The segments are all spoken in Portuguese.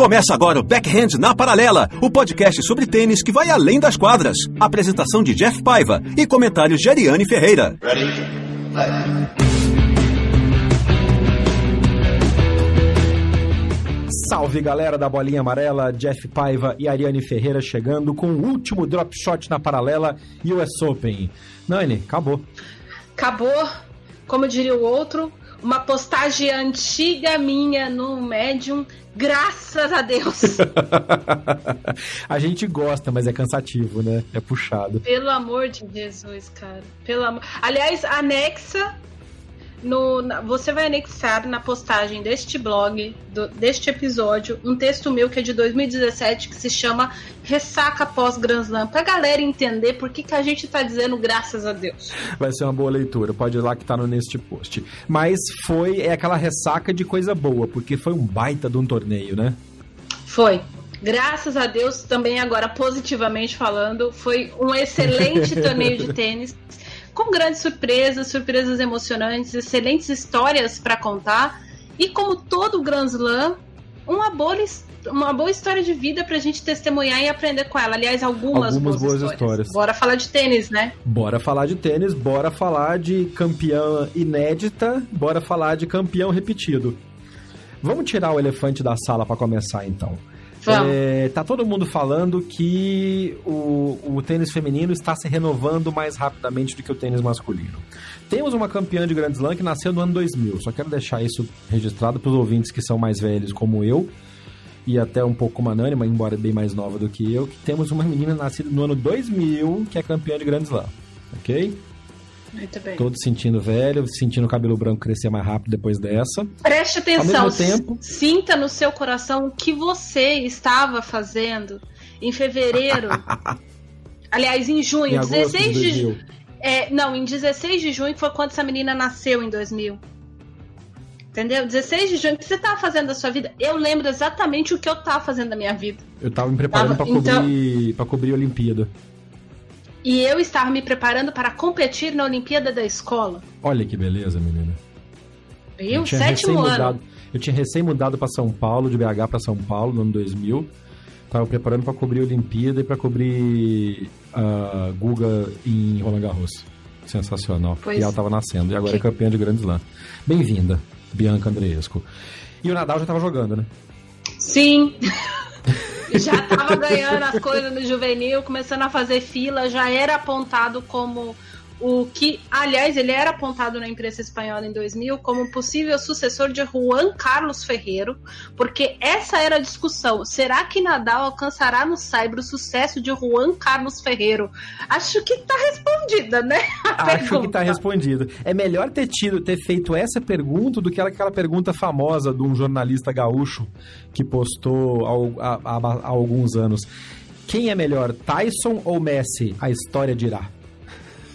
Começa agora o Backhand na Paralela, o podcast sobre tênis que vai além das quadras. Apresentação de Jeff Paiva e comentários de Ariane Ferreira. Salve galera da bolinha amarela, Jeff Paiva e Ariane Ferreira chegando com o último drop shot na paralela US Open. Nani, acabou. Acabou, como diria o outro, uma postagem antiga minha no Medium Graças a Deus. a gente gosta, mas é cansativo, né? É puxado. Pelo amor de Jesus, cara. Pelo amor. Aliás, anexa no, na, você vai anexar na postagem deste blog, do, deste episódio, um texto meu que é de 2017 que se chama Ressaca pós Grand Slam, pra galera entender por que, que a gente tá dizendo graças a Deus. Vai ser uma boa leitura, pode ir lá que tá no neste post. Mas foi é aquela ressaca de coisa boa, porque foi um baita de um torneio, né? Foi. Graças a Deus, também agora positivamente falando, foi um excelente torneio de tênis com grandes surpresas, surpresas emocionantes, excelentes histórias para contar. E como todo Grand Slam, uma boa, uma boa história de vida pra gente testemunhar e aprender com ela. Aliás, algumas, algumas boas, boas histórias. histórias. Bora falar de tênis, né? Bora falar de tênis, bora falar de campeã inédita, bora falar de campeão repetido. Vamos tirar o elefante da sala para começar então. É, tá todo mundo falando que o, o tênis feminino está se renovando mais rapidamente do que o tênis masculino. Temos uma campeã de Grand Slam que nasceu no ano 2000. Só quero deixar isso registrado para os ouvintes que são mais velhos, como eu, e até um pouco como a Nani, mas embora bem mais nova do que eu, que temos uma menina nascida no ano 2000 que é campeã de Grand Slam. Ok? Muito bem. Todos sentindo velho, sentindo o cabelo branco crescer mais rápido depois dessa. Preste atenção. Ao mesmo tempo, sinta no seu coração o que você estava fazendo em fevereiro. aliás, em junho, em 16 de, de é, não, em 16 de junho foi quando essa menina nasceu em 2000. Entendeu? 16 de junho, o que você estava fazendo da sua vida? Eu lembro exatamente o que eu estava fazendo da minha vida. Eu estava me preparando para então... cobrir, pra cobrir a Olimpíada. E eu estava me preparando para competir na Olimpíada da escola. Olha que beleza, menina. Eu, sétimo ano. Mudado, eu tinha recém mudado para São Paulo, de BH para São Paulo, no ano 2000. Tava preparando para cobrir a Olimpíada e para cobrir a uh, Guga em Roland Garros. Sensacional. Pois e ela tava nascendo. E agora que... é campeã de Grand Slam. Bem-vinda, Bianca Andreesco. E o Nadal já tava jogando, né? Sim. já tava ganhando as coisas no juvenil, começando a fazer fila, já era apontado como o que, aliás, ele era apontado na imprensa espanhola em 2000 como possível sucessor de Juan Carlos Ferreiro, porque essa era a discussão. Será que Nadal alcançará no Saibro o sucesso de Juan Carlos Ferreiro? Acho que está respondida, né? Acho pergunta. que está respondido. É melhor ter tido, ter feito essa pergunta do que aquela pergunta famosa de um jornalista gaúcho que postou há, há, há alguns anos. Quem é melhor, Tyson ou Messi? A história dirá.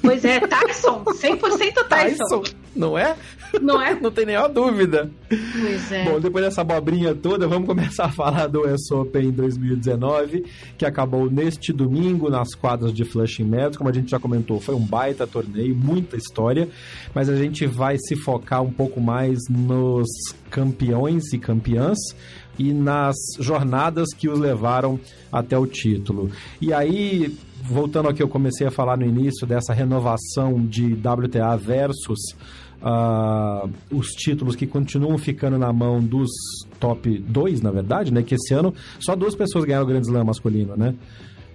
Pois é, Tyson, 100% Tyson. Tyson, não é? Não é? não tem nenhuma dúvida. Pois é. Bom, depois dessa abobrinha toda, vamos começar a falar do US Open 2019, que acabou neste domingo nas quadras de Flushing Meadows. Como a gente já comentou, foi um baita torneio, muita história, mas a gente vai se focar um pouco mais nos campeões e campeãs e nas jornadas que os levaram até o título. E aí, voltando ao que eu comecei a falar no início, dessa renovação de WTA versus uh, os títulos que continuam ficando na mão dos top 2, na verdade, né? Que esse ano só duas pessoas ganharam o Grand Slam masculino, né?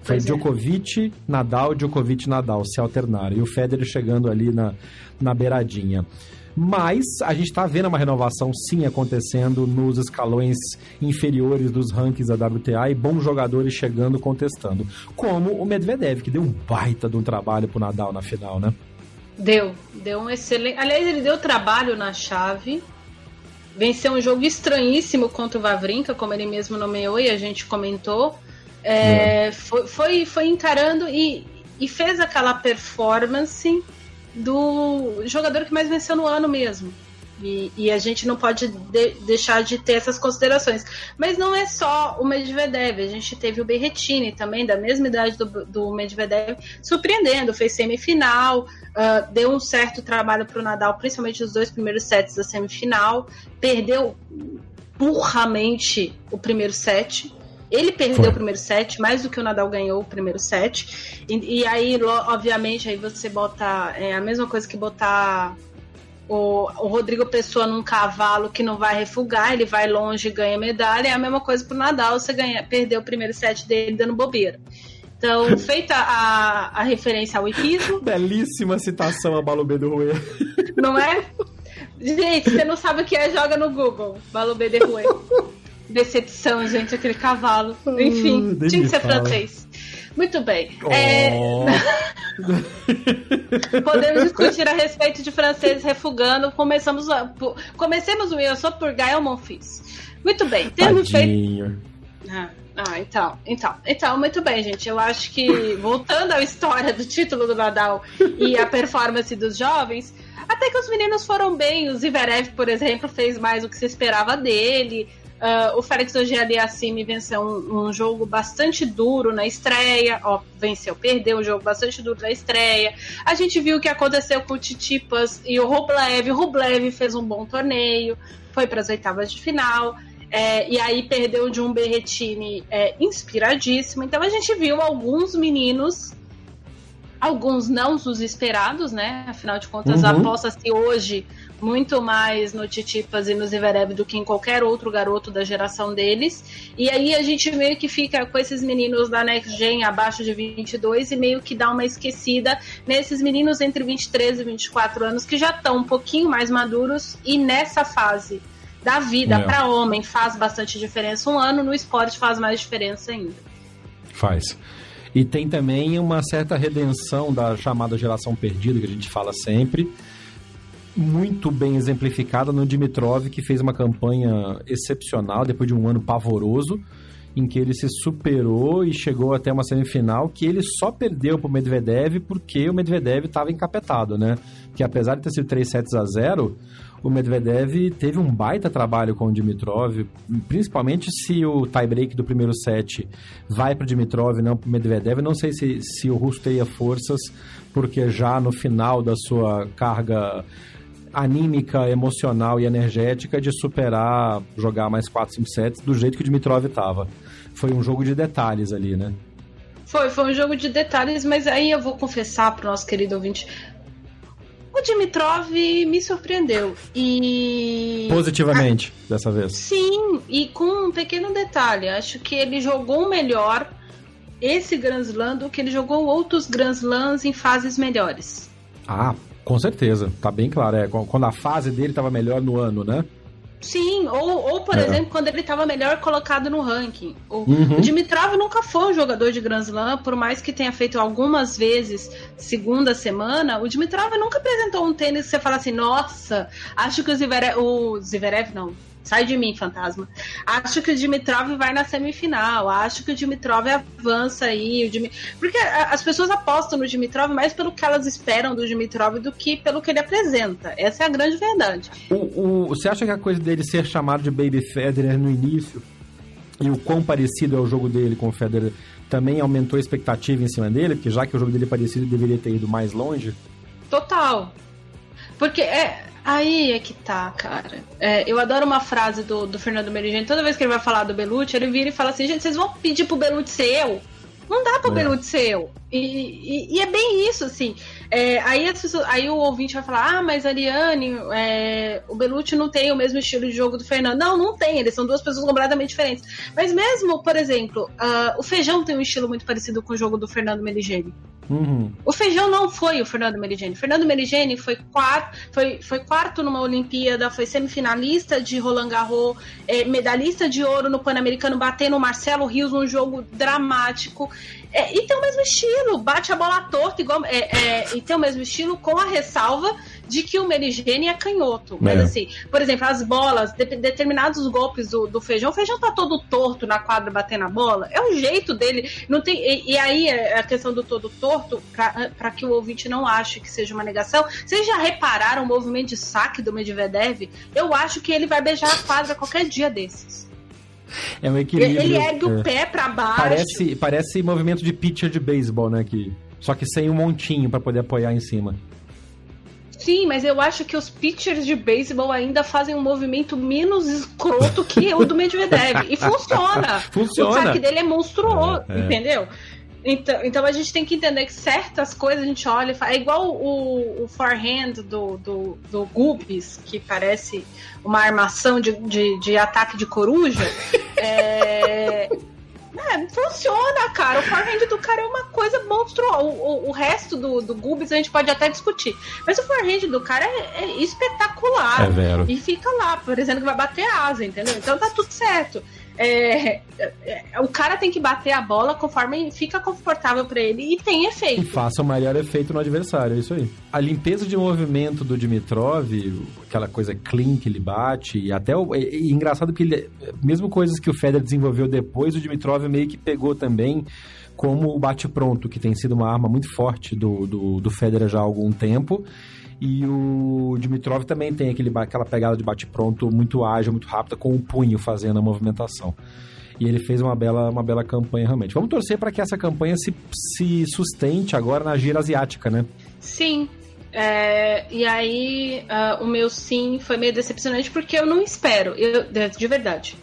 Foi pois é. Djokovic, é. Nadal, Djokovic, Nadal se alternaram. E o Federer chegando ali na, na beiradinha. Mas a gente está vendo uma renovação sim acontecendo nos escalões inferiores dos rankings da WTA e bons jogadores chegando contestando. Como o Medvedev, que deu um baita de um trabalho pro Nadal na final, né? Deu, deu um excelente. Aliás, ele deu trabalho na chave. Venceu um jogo estranhíssimo contra o Vavrinka, como ele mesmo nomeou e a gente comentou. É, é. Foi, foi, foi, encarando e, e fez aquela performance do jogador que mais venceu no ano mesmo. E, e, a gente não pode de, deixar de ter essas considerações. Mas não é só o Medvedev, a gente teve o Berretini também, da mesma idade do, do Medvedev, surpreendendo, fez semifinal, uh, deu um certo trabalho para o Nadal, principalmente os dois primeiros sets da semifinal, perdeu burramente o primeiro set. Ele perdeu Foi. o primeiro set, mais do que o Nadal ganhou o primeiro set. E, e aí, obviamente, aí você bota é a mesma coisa que botar o, o Rodrigo Pessoa num cavalo que não vai refugar, ele vai longe e ganha medalha. É a mesma coisa pro Nadal, você ganha, perdeu o primeiro set dele dando bobeira. Então, feita a, a referência ao hipismo. Belíssima citação a Balubê do Rui. Não é? Gente, você não sabe o que é, joga no Google. Balubê de Rui. Decepção, gente, aquele cavalo. Enfim, uh, tinha que ser fala. francês. Muito bem. Oh. É... Podemos discutir a respeito de francês refugando. Começamos, comecemos o Eu Sou por Gael Monfils. Muito bem. Temos feito. Ah, ah, então, então, então, muito bem, gente. Eu acho que voltando à história do título do Nadal e a performance dos jovens, até que os meninos foram bem. O Zverev, por exemplo, fez mais do que se esperava dele. Uh, o Félix Auger-Aliassime venceu um, um, jogo bastante duro na estreia, ó, venceu, perdeu um jogo bastante duro na estreia. A gente viu o que aconteceu com o Titipas e o Rublev. O Rublev fez um bom torneio, foi para as oitavas de final. É, e aí perdeu de um Berretini é, inspiradíssimo. Então a gente viu alguns meninos, alguns não os esperados, né? Afinal de contas, uhum. aposta-se hoje muito mais no Titipas e no Zverev do que em qualquer outro garoto da geração deles. E aí a gente meio que fica com esses meninos da Next Gen abaixo de 22 e meio que dá uma esquecida nesses meninos entre 23 e 24 anos que já estão um pouquinho mais maduros e nessa fase da vida é. para homem faz bastante diferença. Um ano no esporte faz mais diferença ainda. Faz. E tem também uma certa redenção da chamada geração perdida, que a gente fala sempre, muito bem exemplificada no Dimitrov, que fez uma campanha excepcional depois de um ano pavoroso, em que ele se superou e chegou até uma semifinal que ele só perdeu para o Medvedev porque o Medvedev estava encapetado, né? Que apesar de ter sido 3 sets a 0, o Medvedev teve um baita trabalho com o Dimitrov, principalmente se o tie-break do primeiro set vai para o Dimitrov e não para o Medvedev. Não sei se, se o russo teria forças, porque já no final da sua carga anímica, emocional e energética de superar, jogar mais 4, 5 sets do jeito que o Dimitrov estava. Foi um jogo de detalhes ali, né? Foi, foi um jogo de detalhes, mas aí eu vou confessar para o nosso querido ouvinte. O Dimitrov me surpreendeu. E. Positivamente, ah, dessa vez. Sim, e com um pequeno detalhe. Acho que ele jogou melhor esse Grand Slam do que ele jogou outros Grand Slams em fases melhores. Ah, com certeza, tá bem claro. É, quando a fase dele tava melhor no ano, né? Sim, ou, ou por é. exemplo, quando ele estava melhor colocado no ranking. O, uhum. Dimitrov nunca foi um jogador de Grand Slam, por mais que tenha feito algumas vezes segunda semana, o Dimitrov nunca apresentou um tênis que você fala assim, nossa, acho que o Zverev, o Zverev não, Sai de mim, fantasma. Acho que o Dimitrov vai na semifinal. Acho que o Dimitrov avança aí. O Dim... Porque as pessoas apostam no Dimitrov mais pelo que elas esperam do Dimitrov do que pelo que ele apresenta. Essa é a grande verdade. O, o, você acha que a coisa dele ser chamado de Baby Federer no início e o quão parecido é o jogo dele com o Federer também aumentou a expectativa em cima dele? Porque já que o jogo dele é parecido, deveria ter ido mais longe? Total. Porque é, Aí é que tá, cara. É, eu adoro uma frase do, do Fernando Merigente. Toda vez que ele vai falar do Belucci, ele vira e fala assim: gente, vocês vão pedir pro Belucci ser eu? Não dá pro é. Belucci ser eu. E, e, e, é bem isso, assim. É, aí, pessoas, aí o ouvinte vai falar: ah, mas Ariane, é, o Belucci não tem o mesmo estilo de jogo do Fernando. Não, não tem. Eles são duas pessoas completamente diferentes. Mas mesmo, por exemplo, uh, o Feijão tem um estilo muito parecido com o jogo do Fernando Meligeni. Uhum. O feijão não foi o Fernando Merigeni. Fernando Merigeni foi quarto, foi, foi quarto numa Olimpíada, foi semifinalista de Roland Garros, é, medalhista de ouro no Pan-Americano, batendo o Marcelo Rios num jogo dramático. É, e tem o mesmo estilo, bate a bola torta, igual, é, é, e tem o mesmo estilo com a ressalva de que o Merigene é canhoto. Mas é. assim, por exemplo, as bolas, de, determinados golpes do, do, feijão, o feijão tá todo torto na quadra batendo a bola. É o jeito dele. Não tem, e, e aí é a questão do todo torto, para que o ouvinte não ache que seja uma negação. Vocês já repararam o movimento de saque do Medvedev? Eu acho que ele vai beijar a quadra qualquer dia desses. É um equilíbrio. Ele ergue o é. pé para baixo. Parece, parece movimento de pitcher de beisebol, né? Que, só que sem um montinho para poder apoiar em cima. Sim, mas eu acho que os pitchers de beisebol ainda fazem um movimento menos escroto que o do Medvedev. E funciona. funciona. O saque dele é monstruoso, é, é. entendeu? Então, então a gente tem que entender que certas coisas a gente olha e fala. É igual o, o forehand do, do, do Gubis, que parece uma armação de, de, de ataque de coruja. é, é, funciona, cara. O forehand do cara é uma coisa monstruosa. O, o, o, resto do, do Gubis a gente pode até discutir. Mas o forehand do cara é, é espetacular. É vero. E fica lá, parecendo que vai bater asa, entendeu? Então tá tudo certo. É, é, o cara tem que bater a bola conforme fica confortável para ele e tem efeito. E faça o maior efeito no adversário, é isso aí. A limpeza de movimento do Dimitrov, aquela coisa clean que ele bate, e até o. Engraçado que ele. Mesmo coisas que o Federer desenvolveu depois, o Dimitrov meio que pegou também como o bate-pronto, que tem sido uma arma muito forte do, do, do Federer já há algum tempo. E o Dimitrov também tem aquele, aquela pegada de bate-pronto muito ágil, muito rápida, com o punho fazendo a movimentação. E ele fez uma bela, uma bela campanha realmente. Vamos torcer para que essa campanha se, se sustente agora na gira asiática, né? Sim, é, e aí, uh, o meu sim foi meio decepcionante porque eu não espero, eu, de verdade.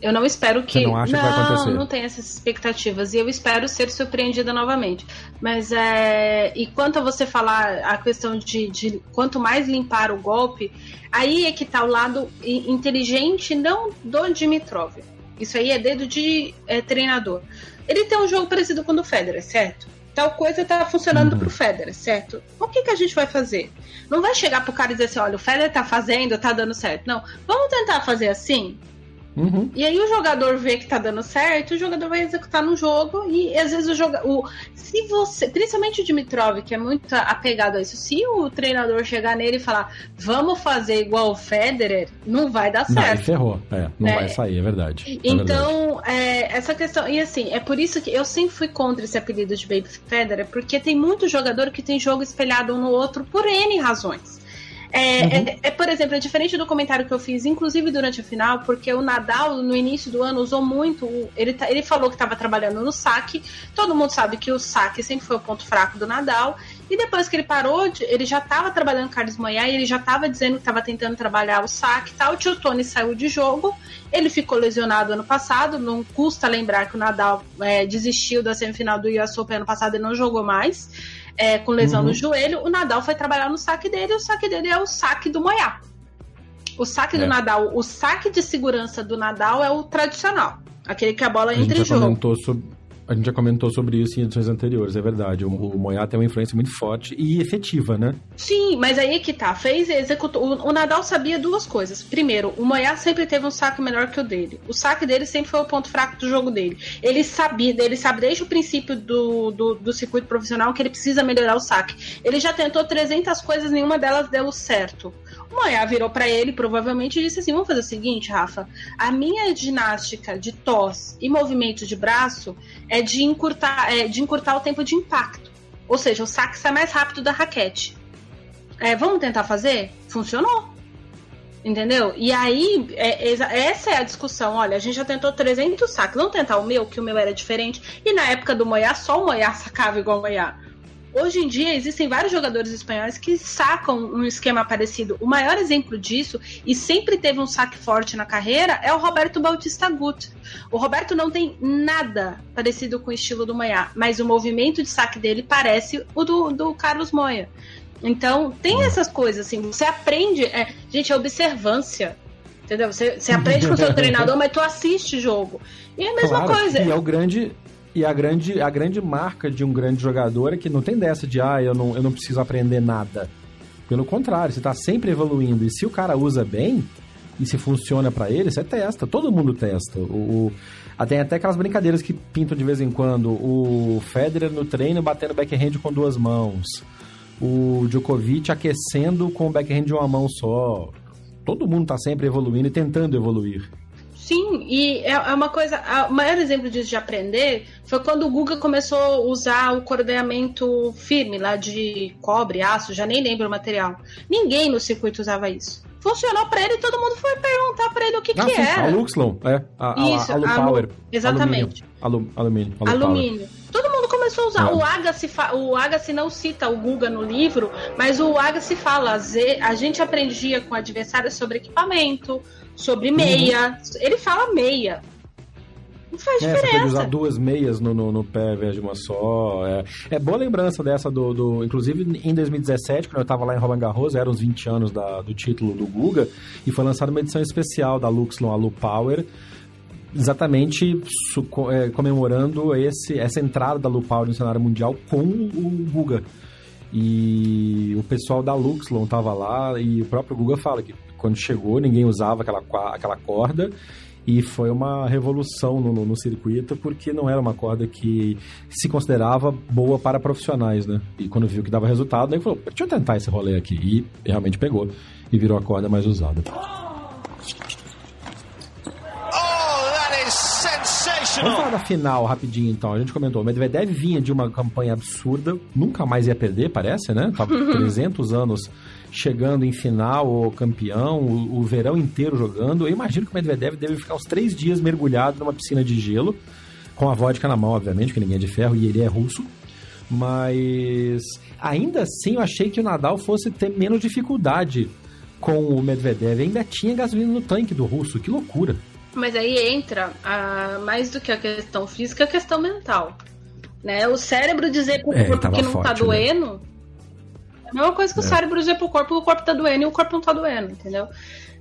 Eu não espero que. Você não acha não, que vai acontecer? Não tenho essas expectativas. E eu espero ser surpreendida novamente. Mas é. E quanto a você falar a questão de, de quanto mais limpar o golpe, aí é que tá o lado inteligente, não do Dimitrov. Isso aí é dedo de é, treinador. Ele tem um jogo parecido com o do Federer, certo? Tal coisa tá funcionando uhum. pro Federer, certo? O que, que a gente vai fazer? Não vai chegar pro cara e dizer assim: olha, o Federer tá fazendo, tá dando certo. Não. Vamos tentar fazer assim? Uhum. E aí o jogador vê que tá dando certo, o jogador vai executar no jogo e às vezes o jogador. Se você. Principalmente o Dimitrov, que é muito apegado a isso, se o treinador chegar nele e falar vamos fazer igual o Federer, não vai dar certo. Não, ferrou. É, não é. vai sair, é verdade. É então, verdade. É, essa questão. E assim, é por isso que eu sempre fui contra esse apelido de Baby Federer, porque tem muito jogador que tem jogo espelhado um no outro por N razões. É, uhum. é, é, por exemplo, é diferente do comentário que eu fiz, inclusive durante a final, porque o Nadal, no início do ano, usou muito. Ele, tá, ele falou que estava trabalhando no saque. Todo mundo sabe que o saque sempre foi o ponto fraco do Nadal. E depois que ele parou, ele já estava trabalhando com Carlos Moyá e ele já estava dizendo que estava tentando trabalhar o saque e tal. O Tio Tony saiu de jogo. Ele ficou lesionado ano passado. Não custa lembrar que o Nadal é, desistiu da semifinal do US Open ano passado e não jogou mais é, com lesão uhum. no joelho, o Nadal foi trabalhar no saque dele, o saque dele é o saque do Moyá. O saque é. do Nadal, o saque de segurança do Nadal é o tradicional. Aquele que a bola entra em jogo. Sobre, a gente já comentou sobre isso em edições anteriores, é verdade. O, o Moyá tem uma influência muito forte e efetiva, né? Sim, mas aí que tá. Fez, executou. O, o Nadal sabia duas coisas. Primeiro, o Moyá sempre teve um saque melhor que o dele. O saque dele sempre foi o ponto fraco do jogo dele. Ele sabia, ele sabe desde o princípio do, do, do circuito profissional que ele precisa melhorar o saque. Ele já tentou 300 coisas, nenhuma delas deu certo. Moyá virou para ele, provavelmente, e disse assim: Vamos fazer o seguinte, Rafa. A minha ginástica de tos e movimento de braço é de encurtar, é de encurtar o tempo de impacto. Ou seja, o saque sai mais rápido da raquete. É, vamos tentar fazer? Funcionou. Entendeu? E aí, é, essa é a discussão. Olha, a gente já tentou 300 saques. Vamos tentar o meu, que o meu era diferente. E na época do Moyá, só o Moyá sacava igual o Moyá. Hoje em dia existem vários jogadores espanhóis que sacam um esquema parecido. O maior exemplo disso, e sempre teve um saque forte na carreira, é o Roberto Bautista Gut. O Roberto não tem nada parecido com o estilo do Moya, mas o movimento de saque dele parece o do, do Carlos Moya. Então, tem essas coisas, assim, você aprende. É, gente, é observância. Entendeu? Você, você aprende com o seu treinador, mas tu assiste jogo. E é a mesma claro, coisa. E é o grande, E a grande, a grande marca de um grande jogador é que não tem dessa de, ah, eu não, eu não preciso aprender nada. Pelo contrário, você está sempre evoluindo. E se o cara usa bem, e se funciona para ele, você testa. Todo mundo testa. O, o, tem até aquelas brincadeiras que pintam de vez em quando. O Federer no treino batendo backhand com duas mãos. O Djokovic aquecendo com o backhand de uma mão só. Todo mundo está sempre evoluindo e tentando evoluir. Sim, e é, é uma coisa. O maior exemplo disso de aprender foi quando o Guga começou a usar o cordeamento firme lá de cobre, aço, já nem lembro o material. Ninguém no circuito usava isso. Funcionou para ele e todo mundo foi perguntar para ele o que, ah, que sim, era. A Luxlon, é. A, Isso, a, a Power. Exatamente. Alumínio. alumínio. alumínio. Todo mundo começou a usar. É. O Agassi, o Agassi não cita o Guga no livro, mas o Agassi fala: a gente aprendia com adversários sobre equipamento, sobre meia. Uhum. Ele fala meia. Não faz é, diferença. Você pode usar duas meias no, no, no pé ao invés de uma só. É, é boa lembrança dessa do, do. Inclusive, em 2017, quando eu tava lá em Roland Garros, eram os 20 anos da, do título do Guga, e foi lançada uma edição especial da Luxlon, a Lu Power, exatamente é, comemorando esse, essa entrada da Lu Power no cenário mundial com o Guga. E o pessoal da Luxlon tava lá e o próprio Guga fala que quando chegou, ninguém usava aquela, aquela corda e foi uma revolução no, no, no, circuito porque não era uma corda que se considerava boa para profissionais, né? E quando viu que dava resultado, aí falou, deixa eu tentar esse rolê aqui. E realmente pegou e virou a corda mais usada. Vamos falar da final rapidinho então. A gente comentou, o Medvedev vinha de uma campanha absurda, nunca mais ia perder, parece, né? Tava 300 anos chegando em final ou campeão, o, o, verão inteiro jogando. Eu imagino que o Medvedev deve ficar uns três dias mergulhado numa piscina de gelo, com a vodka na mão, obviamente, que ninguém é de ferro e ele é russo. Mas ainda assim eu achei que o Nadal fosse ter menos dificuldade com o Medvedev. Ainda tinha gasolina no tanque do russo, que loucura. Mas aí entra, a, mais do que a questão física, a questão mental. Né? O cérebro dizer pro é, corpo que não tá forte, tá doendo. Né? É a mesma coisa que é. o cérebro dizer pro corpo o corpo tá doendo e o corpo não tá doendo, entendeu?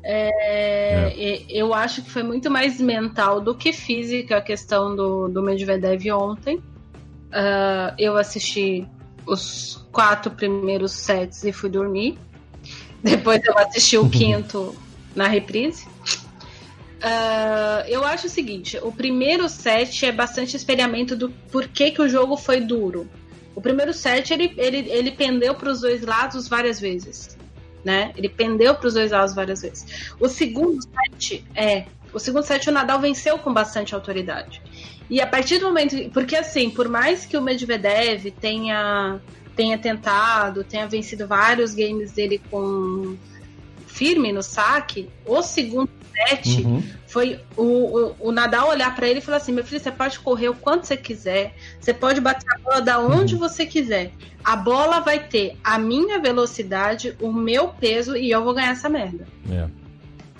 É, é. Eu acho que foi muito mais mental do que física a questão do, do Medvedev ontem. Uh, eu assisti os quatro primeiros sets e fui dormir. Depois eu assisti o quinto na reprise. Uh, eu acho o seguinte: o primeiro set é bastante experimento do porquê que o jogo foi duro. O primeiro set ele, ele, ele pendeu para os dois lados várias vezes. Né? Ele pendeu para os dois lados várias vezes. O segundo set é. O segundo set o Nadal venceu com bastante autoridade. E a partir do momento. Porque assim, por mais que o Medvedev tenha, tenha tentado, tenha vencido vários games dele com firme no saque, o segundo set uhum. foi o, o, o, Nadal olhar para ele e falar assim: meu filho, você pode correr o quanto você quiser, você pode bater a bola da onde uhum. você quiser. A bola vai ter a minha velocidade, o meu peso e eu vou ganhar essa merda. É.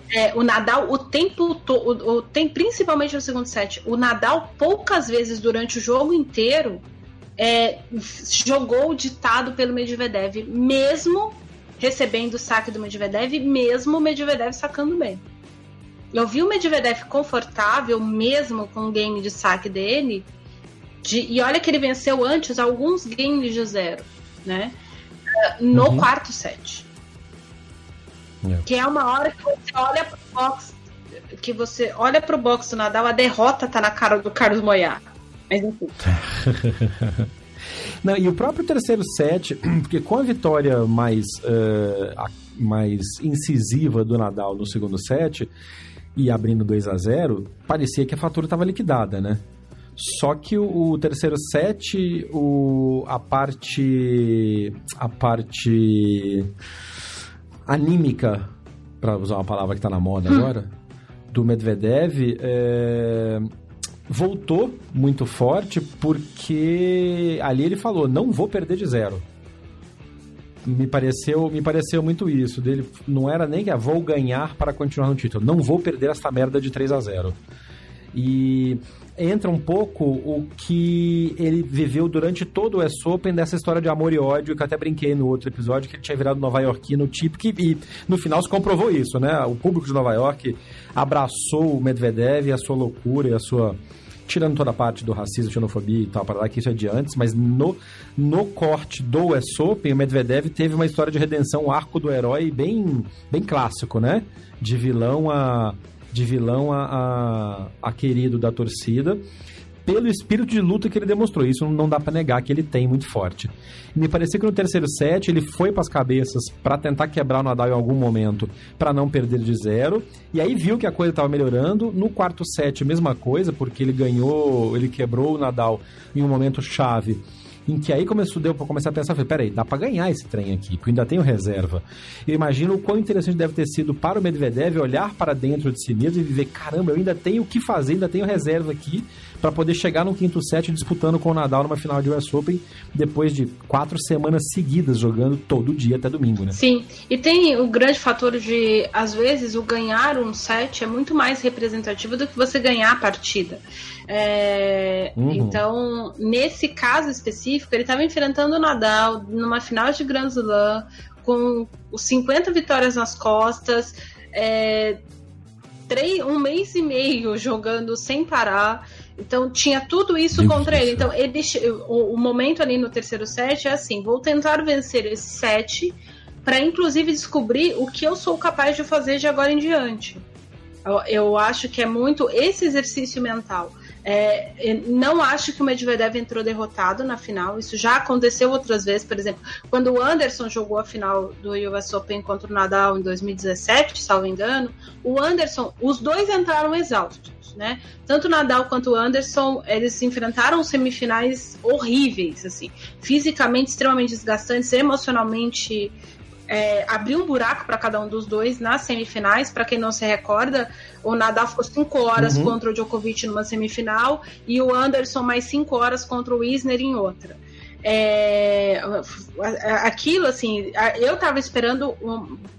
É, o Nadal, o tempo todo, tem principalmente no segundo set, o Nadal poucas vezes durante o jogo inteiro é, jogou ditado pelo Medvedev, mesmo recebendo o saque do Medvedev, mesmo o Medvedev sacando bem. Eu vi o Medvedev confortável mesmo com o game de saque dele. De, e olha que ele venceu antes alguns games de zero, né? No uhum. quarto set. É. Que é uma hora que você olha pro box, que você olha pro box do Nadal, a derrota tá na cara do Carlos Moyar. Mas enfim. Não, e o próprio terceiro set, porque com a vitória mais, uh, mais incisiva do Nadal no segundo set, e abrindo 2 a 0 parecia que a fatura estava liquidada, né? Só que o, o, terceiro set, o, a parte. a parte anímica, para usar uma palavra que está na moda hum. agora, do Medvedev, é, voltou muito forte porque ali ele falou: não vou perder de zero me pareceu, me pareceu muito isso. Dele não era nem que ah, vou ganhar para continuar no título, não vou perder essa merda de 3 a 0. E entra um pouco o que ele viveu durante todo o US Open dessa história de amor e ódio, que eu até brinquei no outro episódio, que ele tinha virado nova iorquino típico, e no final se comprovou isso, né? O público de Nova York abraçou o Medvedev e a sua loucura e a sua tirando toda a parte do racismo, xenofobia e tal, para lá que isso é de antes, mas no, no corte do US Open, o Medvedev teve uma história de redenção, arco do herói bem, bem clássico, né? De vilão a de vilão a, a, a querido da torcida pelo espírito de luta que ele demonstrou. Isso não dá para negar que ele tem muito forte. Me parecia que no terceiro set ele foi para as cabeças para tentar quebrar o Nadal em algum momento, para não perder de zero. E aí viu que a coisa estava melhorando. No quarto set, mesma coisa, porque ele ganhou, ele quebrou o Nadal em um momento chave em que aí começou, deu para começar a pensar, peraí, dá para ganhar esse trem aqui, porque ainda tenho reserva. Eu imagino o quão interessante deve ter sido para o Medvedev olhar para dentro de si mesmo e ver, caramba, eu ainda tenho o que fazer, ainda tenho reserva aqui para poder chegar no quinto set disputando com o Nadal numa final de US Open depois de quatro semanas seguidas jogando todo dia até domingo, né? Sim, e tem o grande fator de, às vezes, o ganhar um set é muito mais representativo do que você ganhar a partida. É, uhum. Então, nesse caso específico, ele estava enfrentando o Nadal numa final de Grand Slam com os 50 vitórias nas costas, é, três, um mês e meio jogando sem parar. Então tinha tudo isso Deus contra ele. Então ele, o, o, momento ali no terceiro set é assim: vou tentar vencer esse set para inclusive descobrir o que eu sou capaz de fazer de agora em diante. Eu, eu acho que é muito esse exercício mental. É, não acho que o Medvedev entrou derrotado na final. Isso já aconteceu outras vezes. Por exemplo, quando o Anderson jogou a final do US Open contra o Nadal em 2017, salvo engano, o Anderson, os dois entraram exaustos. Né? Tanto o Nadal quanto o Anderson, eles enfrentaram semifinais horríveis, assim, fisicamente extremamente desgastantes, emocionalmente é, abriu um buraco para cada um dos dois nas semifinais. Para quem não se recorda, o Nadal ficou 5 horas uhum. contra o Djokovic numa semifinal e o Anderson mais 5 horas contra o Isner em outra. É, aquilo, assim, eu tava esperando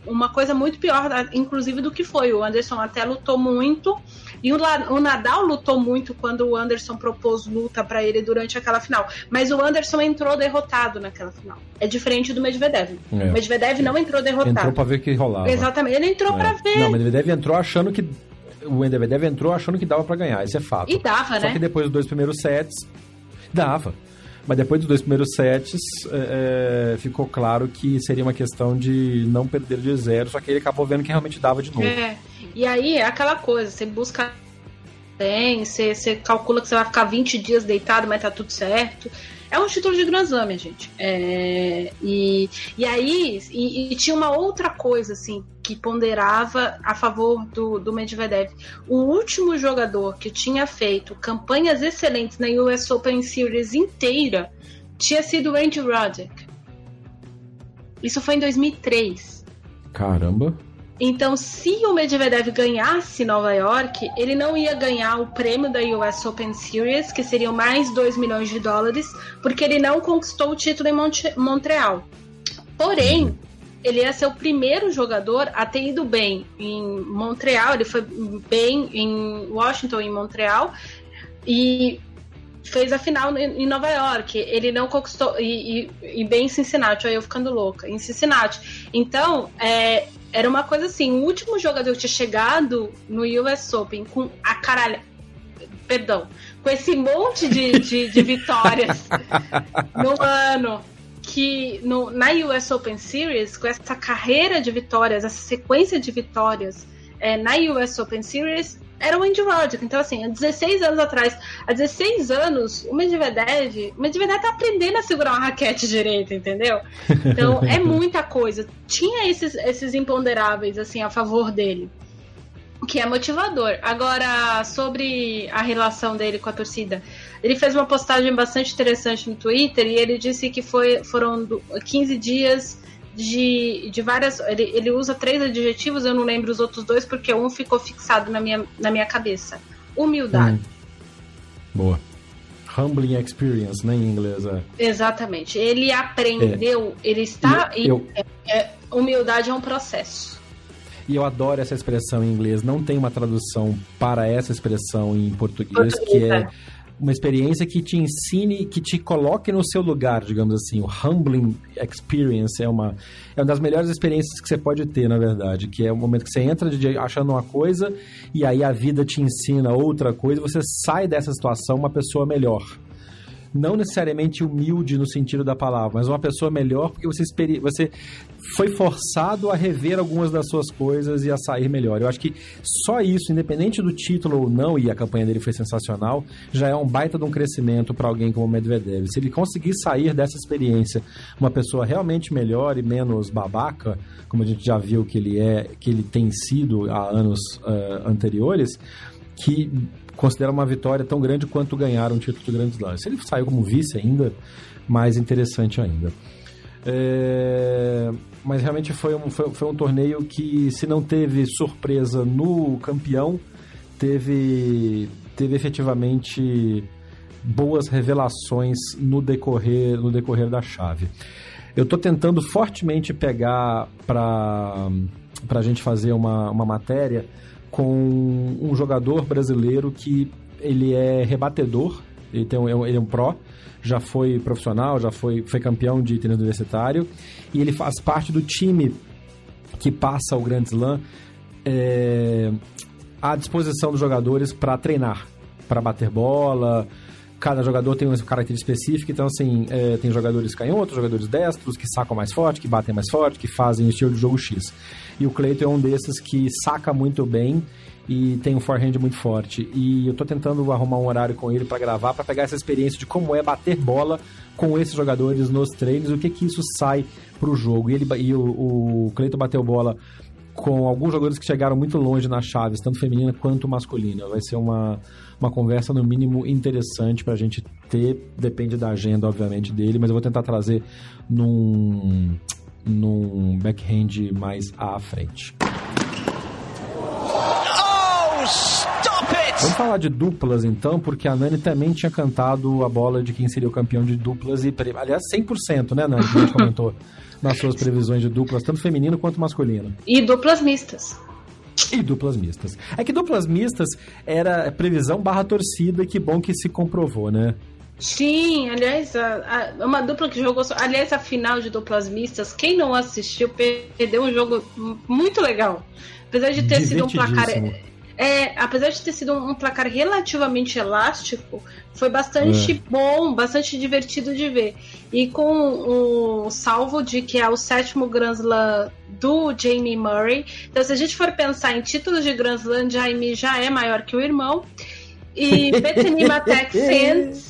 uma coisa muito pior, inclusive, do que foi. O Anderson até lutou muito e o, o Nadal lutou muito quando o Anderson propôs luta para ele durante aquela final. Mas o Anderson entrou derrotado naquela final. É diferente do Medvedev. É. O Medvedev não entrou derrotado. Entrou pra ver o que rolava. Exatamente. Ele entrou é. pra ver. Não, o Medvedev entrou achando que. O Medvedev entrou achando que dava para ganhar, isso é fato. E dava, Só né? Só que depois dos dois primeiros sets, dava. Mas depois dos dois primeiros sets, é, é, ficou claro que seria uma questão de não perder de zero, só que ele acabou vendo que realmente dava de novo. É. E aí é aquela coisa, você busca bem, você, você calcula que você vai ficar 20 dias deitado, mas tá tudo certo. É um título de Grand Slam, gente. É, e, e aí, e, e, tinha uma outra coisa, assim, que ponderava a favor do, do Medvedev. O último jogador que tinha feito campanhas excelentes na US Open Series inteira tinha sido o Andy Roddick. Isso foi em 2003. Caramba. Então, se o Medvedev ganhasse Nova York, ele não ia ganhar o prêmio da US Open Series, que seriam mais 2 milhões de dólares, porque ele não conquistou o título em Monte Montreal. Porém, ele ia ser o primeiro jogador a ter ido bem em Montreal, ele foi bem em Washington e Montreal, e fez a final em Nova York. Ele não conquistou. E, e, e bem em Cincinnati, aí eu ficando louca. Em Cincinnati. Então, é, era uma coisa assim: o último jogador que tinha chegado no US Open com a caralha. Perdão, com esse monte de, de, de vitórias no ano que no, na US Open Series, com essa carreira de vitórias, essa sequência de vitórias é, na US Open Series, era o Andy Roddick. Então, assim, há 16 anos atrás, há 16 anos, o Medvedev, o Medvedev tá aprendendo a segurar uma raquete direito, entendeu? Então, é muita coisa. Tinha esses, esses imponderáveis, assim, a favor dele. Que é motivador. Agora, sobre a relação dele com a torcida. Ele fez uma postagem bastante interessante no Twitter e ele disse que foi, foram 15 dias de, de várias. Ele, ele usa três adjetivos, eu não lembro os outros dois, porque um ficou fixado na minha, na minha cabeça. Humildade. Hum. Boa. Humbling experience, né, em inglês. É. Exatamente. Ele aprendeu, é. ele está. Eu, eu... É, é, humildade é um processo. E eu adoro essa expressão em inglês. Não tem uma tradução para essa expressão em português, português que é, é uma experiência que te ensine, que te coloque no seu lugar, digamos assim. O humbling experience é uma, é uma das melhores experiências que você pode ter, na verdade, que é o momento que você entra achando uma coisa e aí a vida te ensina outra coisa, você sai dessa situação uma pessoa melhor não necessariamente humilde no sentido da palavra, mas uma pessoa melhor porque você, você foi forçado a rever algumas das suas coisas e a sair melhor. Eu acho que só isso, independente do título ou não, e a campanha dele foi sensacional, já é um baita de um crescimento para alguém como o Medvedev. Se ele conseguir sair dessa experiência uma pessoa realmente melhor e menos babaca, como a gente já viu que ele é, que ele tem sido há anos uh, anteriores, que considera uma vitória tão grande quanto ganhar um título de Grand Slam. Se ele saiu como vice ainda, mais interessante ainda. É... Mas realmente foi um, foi, foi um torneio que, se não teve surpresa no campeão, teve, teve efetivamente boas revelações no decorrer, no decorrer da chave. Eu estou tentando fortemente pegar para a gente fazer uma, uma matéria com um jogador brasileiro que ele é rebatedor, ele, tem um, ele é um pró, já foi profissional, já foi, foi campeão de tênis universitário, e ele faz parte do time que passa o Grand Slam é, à disposição dos jogadores para treinar, para bater bola. Cada jogador tem uma característica específica, então, assim, é, tem jogadores canhotos, jogadores destros, que sacam mais forte, que batem mais forte, que fazem o estilo de jogo X. E o Cleiton é um desses que saca muito bem e tem um forehand muito forte. E eu tô tentando arrumar um horário com ele para gravar, para pegar essa experiência de como é bater bola com esses jogadores nos treinos, o que que isso sai pro jogo. E, ele, e o, o Cleiton bateu bola com alguns jogadores que chegaram muito longe nas chaves, tanto feminina quanto masculina. Vai ser uma, uma conversa, no mínimo, interessante para a gente ter. Depende da agenda, obviamente, dele, mas eu vou tentar trazer num, num backhand mais à frente. Vamos falar de duplas então, porque a Nani também tinha cantado a bola de quem seria o campeão de duplas e, aliás, 100%, né, Nani? Que a gente comentou nas suas previsões de duplas, tanto feminino quanto masculino. E duplas mistas. E duplas mistas. É que duplas mistas era previsão barra torcida, e que bom que se comprovou, né? Sim, aliás, a, a, uma dupla que jogou. Aliás, a final de duplas mistas, quem não assistiu, perdeu um jogo muito legal. Apesar de ter sido um placar é, apesar de ter sido um, um placar relativamente elástico, foi bastante é. bom, bastante divertido de ver. E com o salvo de que é o sétimo Grand Slam do Jamie Murray. Então, se a gente for pensar em títulos de Grand Slam, Jamie já é maior que o irmão. E Bethany Matek Sands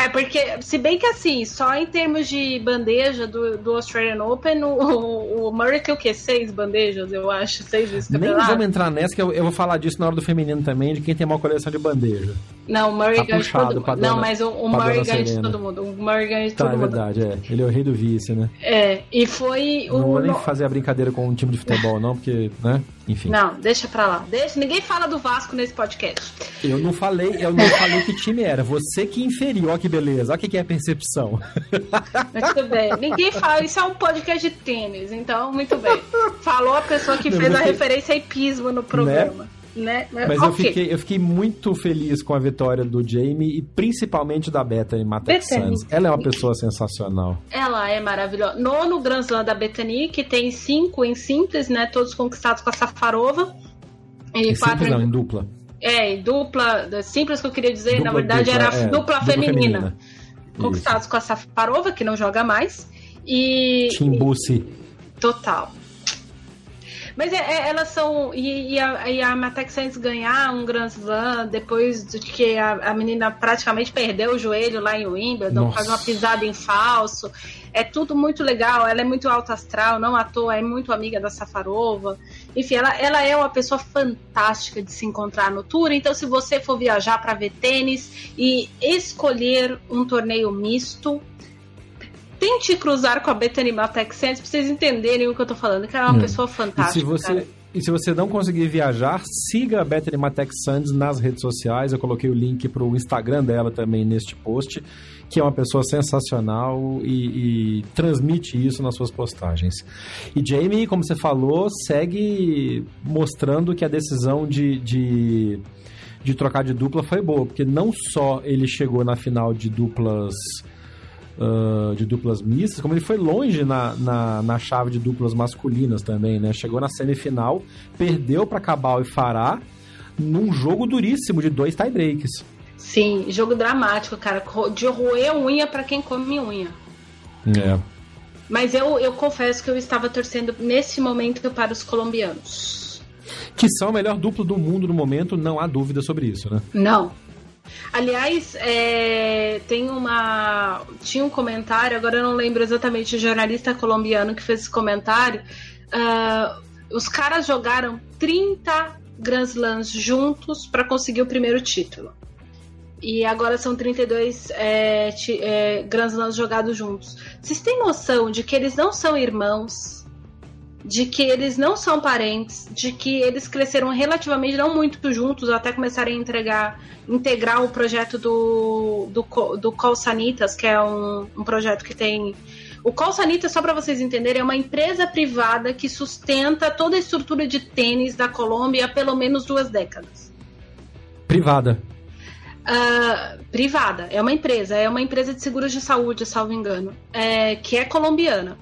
é, porque, se bem que assim, só em termos de bandeja do, do Australian Open, o, o Murray tem o quê? Seis bandejas, eu acho, seis vezes Nem vamos entrar nessa, que eu, eu, vou falar disso na hora do feminino também, de quem tem uma coleção de bandeja. Não, o Murray tá ganha de todo mundo. Não, mas o, o Murray ganha de todo mundo. O Murray ganha de tá, todo é mundo. verdade, é. Ele é o rei do vice, né? É, e foi não o... Não vou nem fazer a brincadeira com um time de futebol, não, porque, né? Enfim. Não, deixa pra lá. Deixa, ninguém fala do Vasco nesse podcast. Eu não falei, eu não falei que time era. Você que inferiu, ó que beleza. Olha o que, que é percepção. Muito bem. Ninguém fala, isso é um podcast de tênis, então, muito bem. Falou a pessoa que fez a referência a hipismo no programa. Né? Né? Mas okay. eu, fiquei, eu fiquei muito feliz com a vitória do Jamie e principalmente da Bethany Matek Sands. Ela é uma pessoa sensacional. Ela é maravilhosa. Nono Grand Slam da Bethany, que tem cinco em simples, né? Todos conquistados com a Safarova. E em quatro simples, não, em dupla. É, em dupla, simples que eu queria dizer, dupla, na verdade dupla, era é, dupla, dupla feminina. feminina. Conquistados Isso. com a Safarova, que não joga mais. E. Timbusi. Total. Mas é, é, elas são. E, e a, e a Matex Sainz ganhar um Grand Slam depois de que a, a menina praticamente perdeu o joelho lá em Wimbledon, faz uma pisada em falso. É tudo muito legal. Ela é muito alta astral, não à toa, é muito amiga da Safarova. Enfim, ela, ela é uma pessoa fantástica de se encontrar no tour. Então, se você for viajar para ver tênis e escolher um torneio misto, tente cruzar com a Bethany Matek Sands pra vocês entenderem o que eu tô falando, que ela é uma hum. pessoa fantástica. E se você. E se você não conseguir viajar, siga a Bethany Matek Sands nas redes sociais. Eu coloquei o link para o Instagram dela também neste post, que é uma pessoa sensacional e, e, transmite isso nas suas postagens. E Jamie, como você falou, segue mostrando que a decisão de, de de trocar de dupla foi boa, porque não só ele chegou na final de duplas uh, de duplas mistas, como ele foi longe na, na, na, chave de duplas masculinas também, né? Chegou na semifinal, perdeu para Cabal e Fará num jogo duríssimo de dois tiebreaks. Sim, jogo dramático, cara. De roer unha para quem come unha. É. Mas eu, eu confesso que eu estava torcendo nesse momento para os colombianos. Que são a melhor dupla do mundo no momento, não há dúvida sobre isso, né? Não, Aliás, é, tem uma. Tinha um comentário, agora eu não lembro exatamente o jornalista colombiano que fez esse comentário. Uh, os caras jogaram 30 Grand Slams juntos para conseguir o primeiro título. E agora são 32 é, é, Grand Slams jogados juntos. Vocês têm noção de que eles não são irmãos? De que eles não são parentes, de que eles cresceram relativamente não muito juntos até começarem a entregar, integrar o projeto do, do, do Col Sanitas, que é um, um projeto que tem. O Col Sanitas, só para vocês entenderem, é uma empresa privada que sustenta toda a estrutura de tênis da Colômbia há pelo menos duas décadas. Privada. Uh, privada, é uma empresa, é uma empresa de seguros de saúde, salvo engano, é, que é colombiana.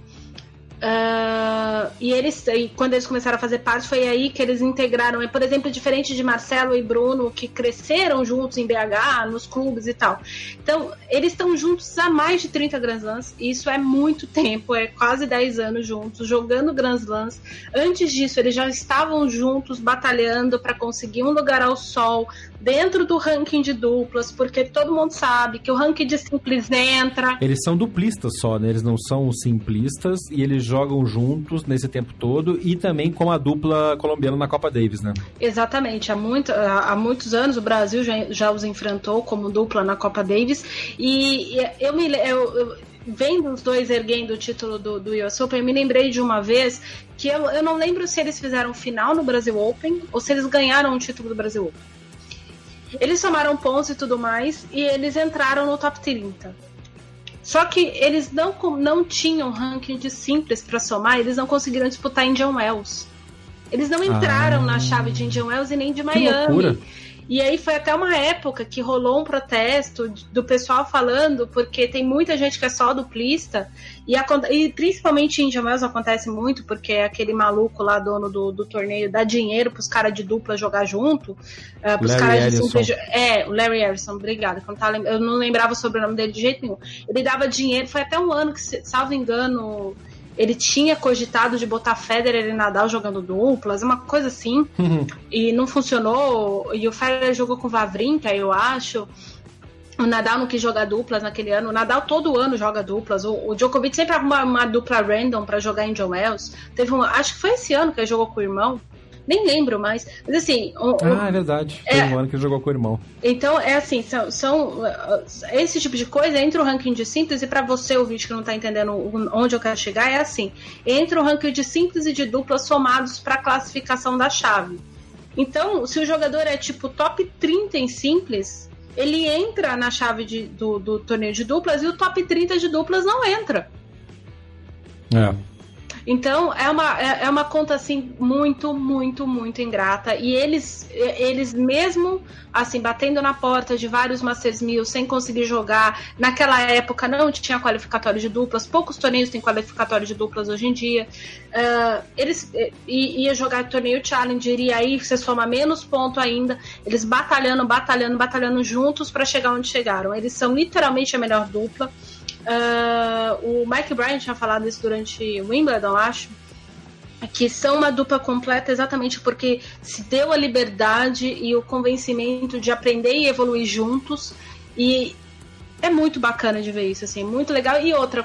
Uh, e eles, e quando eles começaram a fazer parte, foi aí que eles integraram. É, por exemplo, diferente de Marcelo e Bruno, que cresceram juntos em BH, nos clubes e tal. Então, eles estão juntos há mais de 30 Grand Slams. Isso é muito tempo, é quase 10 anos juntos, jogando Grand Slams. Antes disso, eles já estavam juntos, batalhando para conseguir um lugar ao sol, dentro do ranking de duplas, porque todo mundo sabe que o ranking de simples entra. Eles são duplistas só, né? Eles não são simplistas e eles jogam juntos nesse tempo todo e também com a dupla colombiana na Copa Davis, né? Exatamente. Há, muito, há, muitos anos o Brasil já, já os enfrentou como dupla na Copa Davis e eu me eu, eu, vendo os dois erguendo o título do, do US Open, eu me lembrei de uma vez que eu, eu não lembro se eles fizeram final no Brasil Open ou se eles ganharam o título do Brasil Open. Eles somaram pontos e tudo mais, e eles entraram no top 30. Só que eles não, não tinham ranking de simples para somar, eles não conseguiram disputar Indian Wells. Eles não entraram ah, na chave de Indian Wells e nem de Miami. E aí foi até uma época que rolou um protesto do pessoal falando, porque tem muita gente que é só duplista, e, e principalmente em Wells acontece muito, porque é aquele maluco lá, dono do, do torneio, dá dinheiro pros caras de dupla jogar junto, uh, pros caras de simples. É, o Larry Harrison, obrigada. Eu não lembrava sobre o nome dele de jeito nenhum. Ele dava dinheiro, foi até um ano que, salvo engano, ele tinha cogitado de botar Federer e Nadal jogando duplas, uma coisa assim, uhum. e não funcionou. E o Federer jogou com Vavrinka, eu acho. O Nadal não quis jogar duplas naquele ano. O Nadal todo ano joga duplas. O, o Djokovic sempre arruma uma dupla random para jogar em John Wells. Teve um, acho que foi esse ano que ele jogou com o irmão nem lembro mais. Mas assim. Um, ah, é verdade. Foi é, um ano que ele jogou com o irmão. Então, é assim, são, são esse tipo de coisa entre o ranking de síntese, para você, o vídeo que não tá entendendo onde eu quero chegar, é assim: entre o ranking de síntese e de dupla somados para classificação da chave. Então, se o jogador é tipo top 30 em simples, ele entra na chave de, do, do torneio de duplas e o top 30 de duplas não entra. É. Então é uma, é, é uma conta assim muito, muito, muito ingrata. E eles, eles mesmo assim, batendo na porta de vários Masters Mil sem conseguir jogar, naquela época não tinha qualificatório de duplas, poucos torneios têm qualificatório de duplas hoje em dia. Uh, eles ia jogar torneio Challenger e aí você soma menos ponto ainda. Eles batalhando, batalhando, batalhando juntos para chegar onde chegaram. Eles são literalmente a melhor dupla. Uh, o Mike Bryan tinha falado isso durante Wimbledon, acho. Que são uma dupla completa exatamente porque se deu a liberdade e o convencimento de aprender e evoluir juntos. E é muito bacana de ver isso, assim, muito legal. E outra,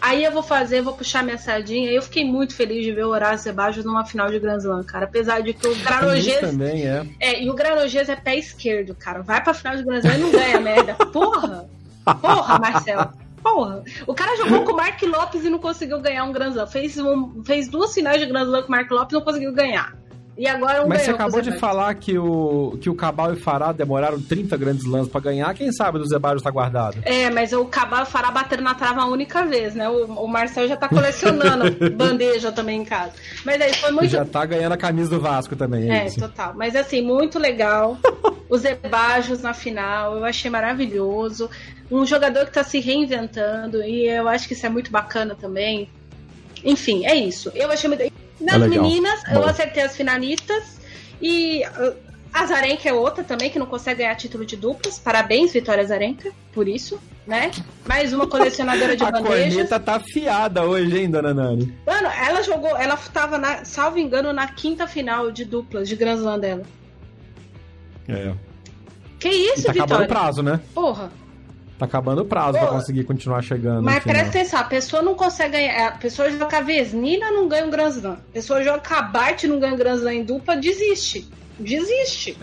aí eu vou fazer, vou puxar minha sardinha. Eu fiquei muito feliz de ver o Horácio Sebajos numa final de Grand Slam, cara. Apesar de que o Granogês. também é. É, e o Granogês é pé esquerdo, cara. Vai pra final de Grand Slam e não ganha merda. Porra! Porra, Marcelo. Porra, o cara jogou com o Mark Lopes e não conseguiu ganhar um Grand Slam. Fez, um, fez duas finais de Grand Slam com o Mark Lopes e não conseguiu ganhar. E agora um Mas você acabou de falar que o, que o Cabal e o Fará demoraram 30 grandes lãs pra ganhar. Quem sabe do Zebaios tá guardado? É, mas o Cabal e o Fará bateram na trava a única vez, né? O, o Marcel já tá colecionando bandeja também em casa. Mas aí foi muito. já tá ganhando a camisa do Vasco também, é, É, total. Mas assim, muito legal. Os Ebajos na final, eu achei maravilhoso. Um jogador que tá se reinventando, e eu acho que isso é muito bacana também. Enfim, é isso. Eu achei muito. Nas É meninas, eu acertei as finalistas. E uh, a Zarenka é outra também, que não consegue ganhar título de duplas. Parabéns, Vitória Zarenka, por isso, né? Mais uma colecionadora de A bandejas. corneta tá afiada hoje, hein, dona Nani? Mano, ela jogou, ela tava, na, salvo engano, na quinta final de duplas de Grand Slam dela. É. Que E isso, tá acabando o Vitória? prazo, né? Porra. Tá acabando o prazo Pô, pra conseguir continuar chegando. Mas presta atenção, a pessoa não consegue ganhar. A pessoa joga Vesnina, não ganha um Grand Slam. A pessoa joga Bart, não ganha um Grand Slam em dupla, desiste. Desiste.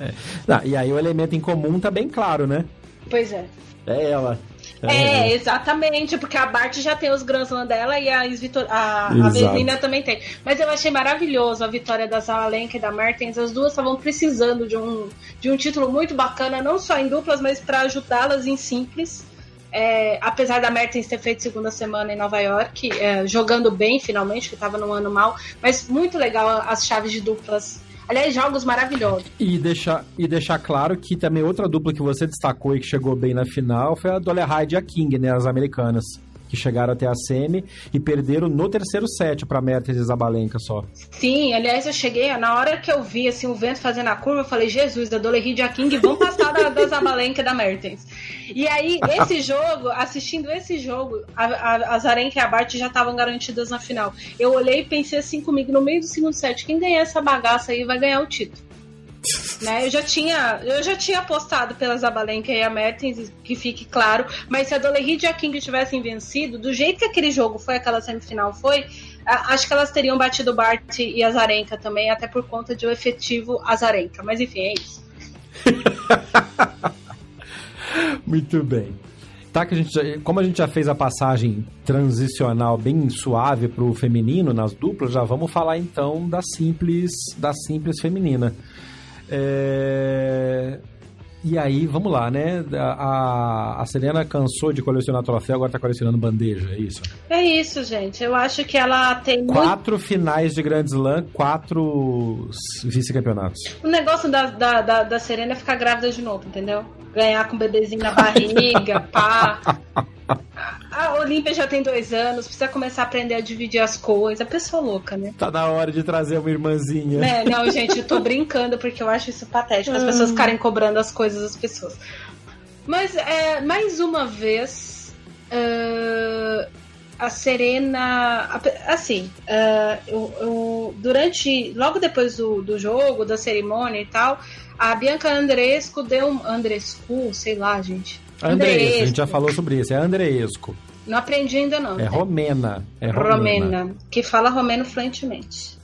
Não, e aí o elemento em comum tá bem claro, né? Pois é. É ela. É, exatamente, porque a Bart já tem os Slam dela e a, a, a Exato. Vesnina também tem. Mas eu achei maravilhoso a vitória da Zalenka e da Mertens. As duas estavam precisando de um, de um título muito bacana, não só em duplas, mas para ajudá-las em simples. É, apesar da Mertens ter feito segunda semana em Nova York, é, jogando bem finalmente, que estava num ano mal, mas muito legal as chaves de duplas. Aliás, jogos maravilhosos. E deixar, e deixar claro que também outra dupla que você destacou e que chegou bem na final foi a Dolerhide e a King, né? As americanas. Que chegaram até a semi e perderam no terceiro set pra Mertens e Zabalenka só. Sim, aliás, eu cheguei, na hora que eu vi assim, o vento fazendo a curva, eu falei, Jesus, da Doleride e a King vão passar da, da Zabalenka e da Mertens. E aí, esse jogo, assistindo esse jogo, a, a, a Zarenka e a Bart já estavam garantidas na final. Eu olhei e pensei assim comigo, no meio do segundo set, quem ganhar essa bagaça aí vai ganhar o título. Né? Eu já tinha, eu já tinha apostado pela Zabalenka e a Mertens, que fique claro, mas se a Doleride e a King tivessem vencido, do jeito que aquele jogo foi, aquela semifinal foi, acho que elas teriam batido o Bart e a Zarenka também, até por conta de o efetivo Azarenka. Mas enfim, é isso. Muito bem. Tá que a gente, já- como a gente já fez a passagem transicional bem suave pro feminino nas duplas, já vamos falar então da simples, da simples feminina. É, E aí, vamos lá, né? A, a Serena cansou de colecionar troféu, agora tá colecionando bandeja, é isso? É isso, gente. Eu acho que ela tem muito. Quatro finais de Grand Slam, quatro vice-campeonatos. O negócio da, da, da, da Serena é ficar grávida de novo, entendeu? Ganhar com o bebezinho na barriga, pá. A Olímpia já tem dois anos, precisa começar a aprender a dividir as coisas. A pessoa louca, né? Tá na hora de trazer uma irmãzinha. Né, Não, gente, eu tô brincando porque eu acho isso patético. As pessoas ficarem cobrando as coisas das pessoas. Mas, é, mais uma vez, ah, a Serena. Assim, ah, eu- eu- durante. Logo depois do, do jogo, da cerimônia e tal, a Bianca Andresco deu um. Andrescu, sei lá, gente. Andreesco, a gente já falou sobre isso, é Andreesco. Não aprendi ainda, não. É romena. É romena. romena, que fala romeno fluentemente.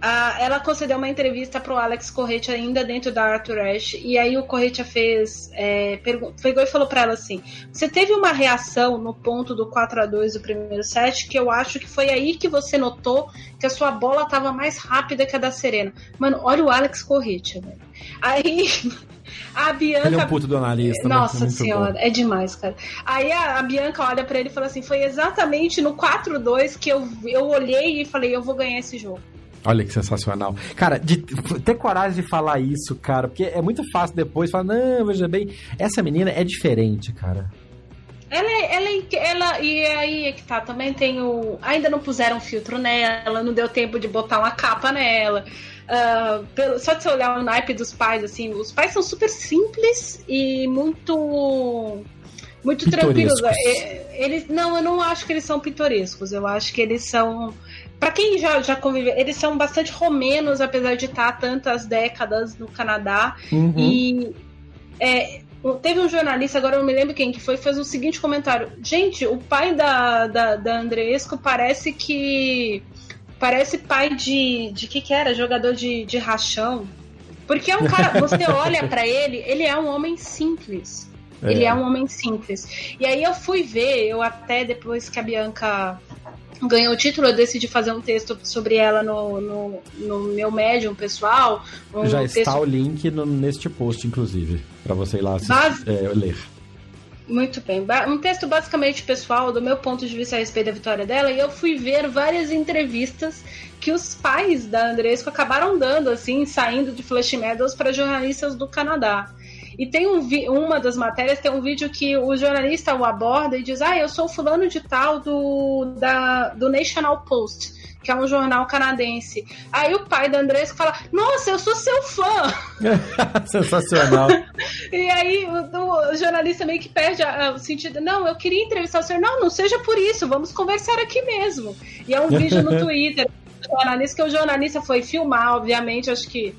Ah, ela concedeu uma entrevista pro Alex Correia ainda dentro da Arthur Ashe, e aí o Correia fez, é, pegou e falou pra ela assim: Você teve uma reação no ponto do 4 a 2 do primeiro set, que eu acho que foi aí que você notou que a sua bola tava mais rápida que a da Serena. Mano, olha o Alex Correia, velho. Aí a Bianca. Ele é um puto do analista, né? É Nossa muito senhora, bom. é demais, cara. Aí a, a Bianca olha pra ele e fala assim: foi exatamente no 4-2 que eu, eu olhei e falei, eu vou ganhar esse jogo. Olha que sensacional. Cara, de ter coragem de falar isso, cara, porque é muito fácil depois falar, não, veja bem, essa menina é diferente, cara. Ela, é- ela, é- ela, e aí é que tá, também tem o. Ainda não puseram filtro nela, não deu tempo de botar uma capa nela. Ah, pelo- só de você olhar o naipe dos pais, assim, os pais são super simples e muito. Muito tranquilos. É, Eles, não, eu não acho que eles são pitorescos. Eu acho que eles são. Pra quem já, já conviveu, eles são bastante romenos, apesar de estar há tantas décadas no Canadá. Uhum. E é, teve um jornalista, agora eu não me lembro quem que foi, fez o seguinte comentário: Gente, o pai da, da, da Andresco parece que. Parece pai de. De que que era? Jogador de, de rachão. Porque é um cara. Você olha pra ele, ele é um homem simples. Ele é um homem simples. E aí eu fui ver, eu até depois que a Bianca ganhou o título, eu decidi fazer um texto sobre ela no, no, no meu médium pessoal. Um Já texto... está o link no, neste post, inclusive, para você ir lá assistir, Bas... é, ler. Muito bem. Um texto basicamente pessoal, do meu ponto de vista a respeito da vitória dela, e eu fui ver várias entrevistas que os pais da Andresco acabaram dando, assim, saindo de Flush Meadows para jornalistas do Canadá. E tem um uma das matérias, tem um vídeo que o jornalista o aborda e diz: Ah, eu sou fulano de tal do, da, do National Post que é um jornal canadense. Aí o pai da Andressa fala: Nossa, eu sou seu fã! Sensacional. e aí o, o, jornalista meio que perde a, a, o sentido: Não, eu queria entrevistar o senhor. Não, não seja por isso, vamos conversar aqui mesmo. E é um vídeo no Twitter. Jornalista que o jornalista foi filmar, obviamente, acho que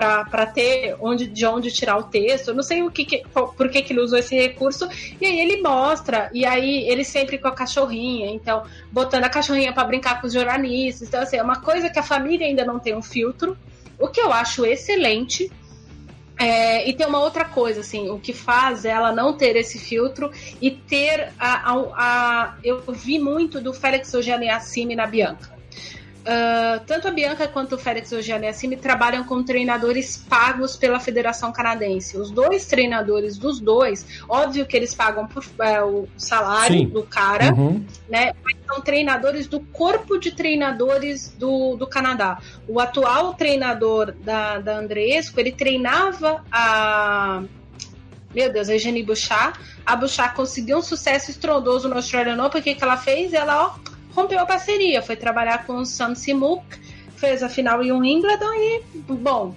para ter onde, de onde tirar o texto. Eu não sei o que, que por que, que ele usou esse recurso. E aí ele mostra, e aí ele sempre com a cachorrinha, então botando a cachorrinha para brincar com os jornalistas. Então, assim, é uma coisa que a família ainda não tem um filtro, o que eu acho excelente. É, e tem uma outra coisa, assim, o que faz ela não ter esse filtro e ter a. a, a eu vi muito do Félix Eugênio Assimi na Bianca. Uh, tanto a Bianca quanto o Félix Ogianiassimi trabalham como treinadores pagos pela Federação Canadense. Os dois treinadores dos dois, óbvio que eles pagam por é, o salário Sim. do cara, uhum. né? Mas são treinadores do corpo de treinadores do, do Canadá. O atual treinador da, da Andresco, ele treinava a meu Deus, a Eugenie Bouchard. A Bouchard conseguiu um sucesso estrondoso no Australian Open. O que, que ela fez? Ela, ó, rompeu a parceria, foi trabalhar com o Sam Simuk, fez a final em Wimbledon e, bom,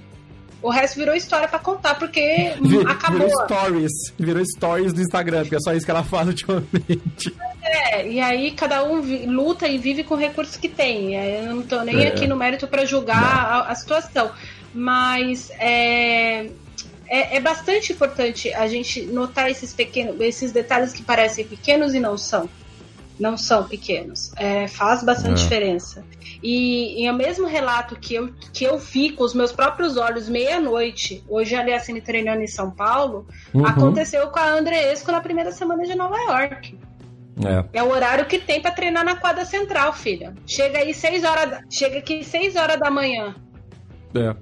o resto virou história para contar, porque Vir, acabou. Virou stories. Virou stories do Instagram, porque é só isso que ela faz ultimamente. É, e aí cada um luta e vive com o recurso que tem. Eu não tô nem é. aqui no mérito para julgar a, a, situação. Mas é, é, é, bastante importante a gente notar esses pequenos, esses detalhes que parecem pequenos e não são não são pequenos. É, faz bastante é. diferença. E, e é o mesmo relato que eu, que eu vi com os meus próprios olhos meia-noite, hoje a Aliassine treinando em São Paulo, uhum. aconteceu com a Andreesco na primeira semana de Nova York. É. é o horário que tem para treinar na quadra central, filha. Chega aí 6 horas, da, chega aqui 6 horas da manhã. É.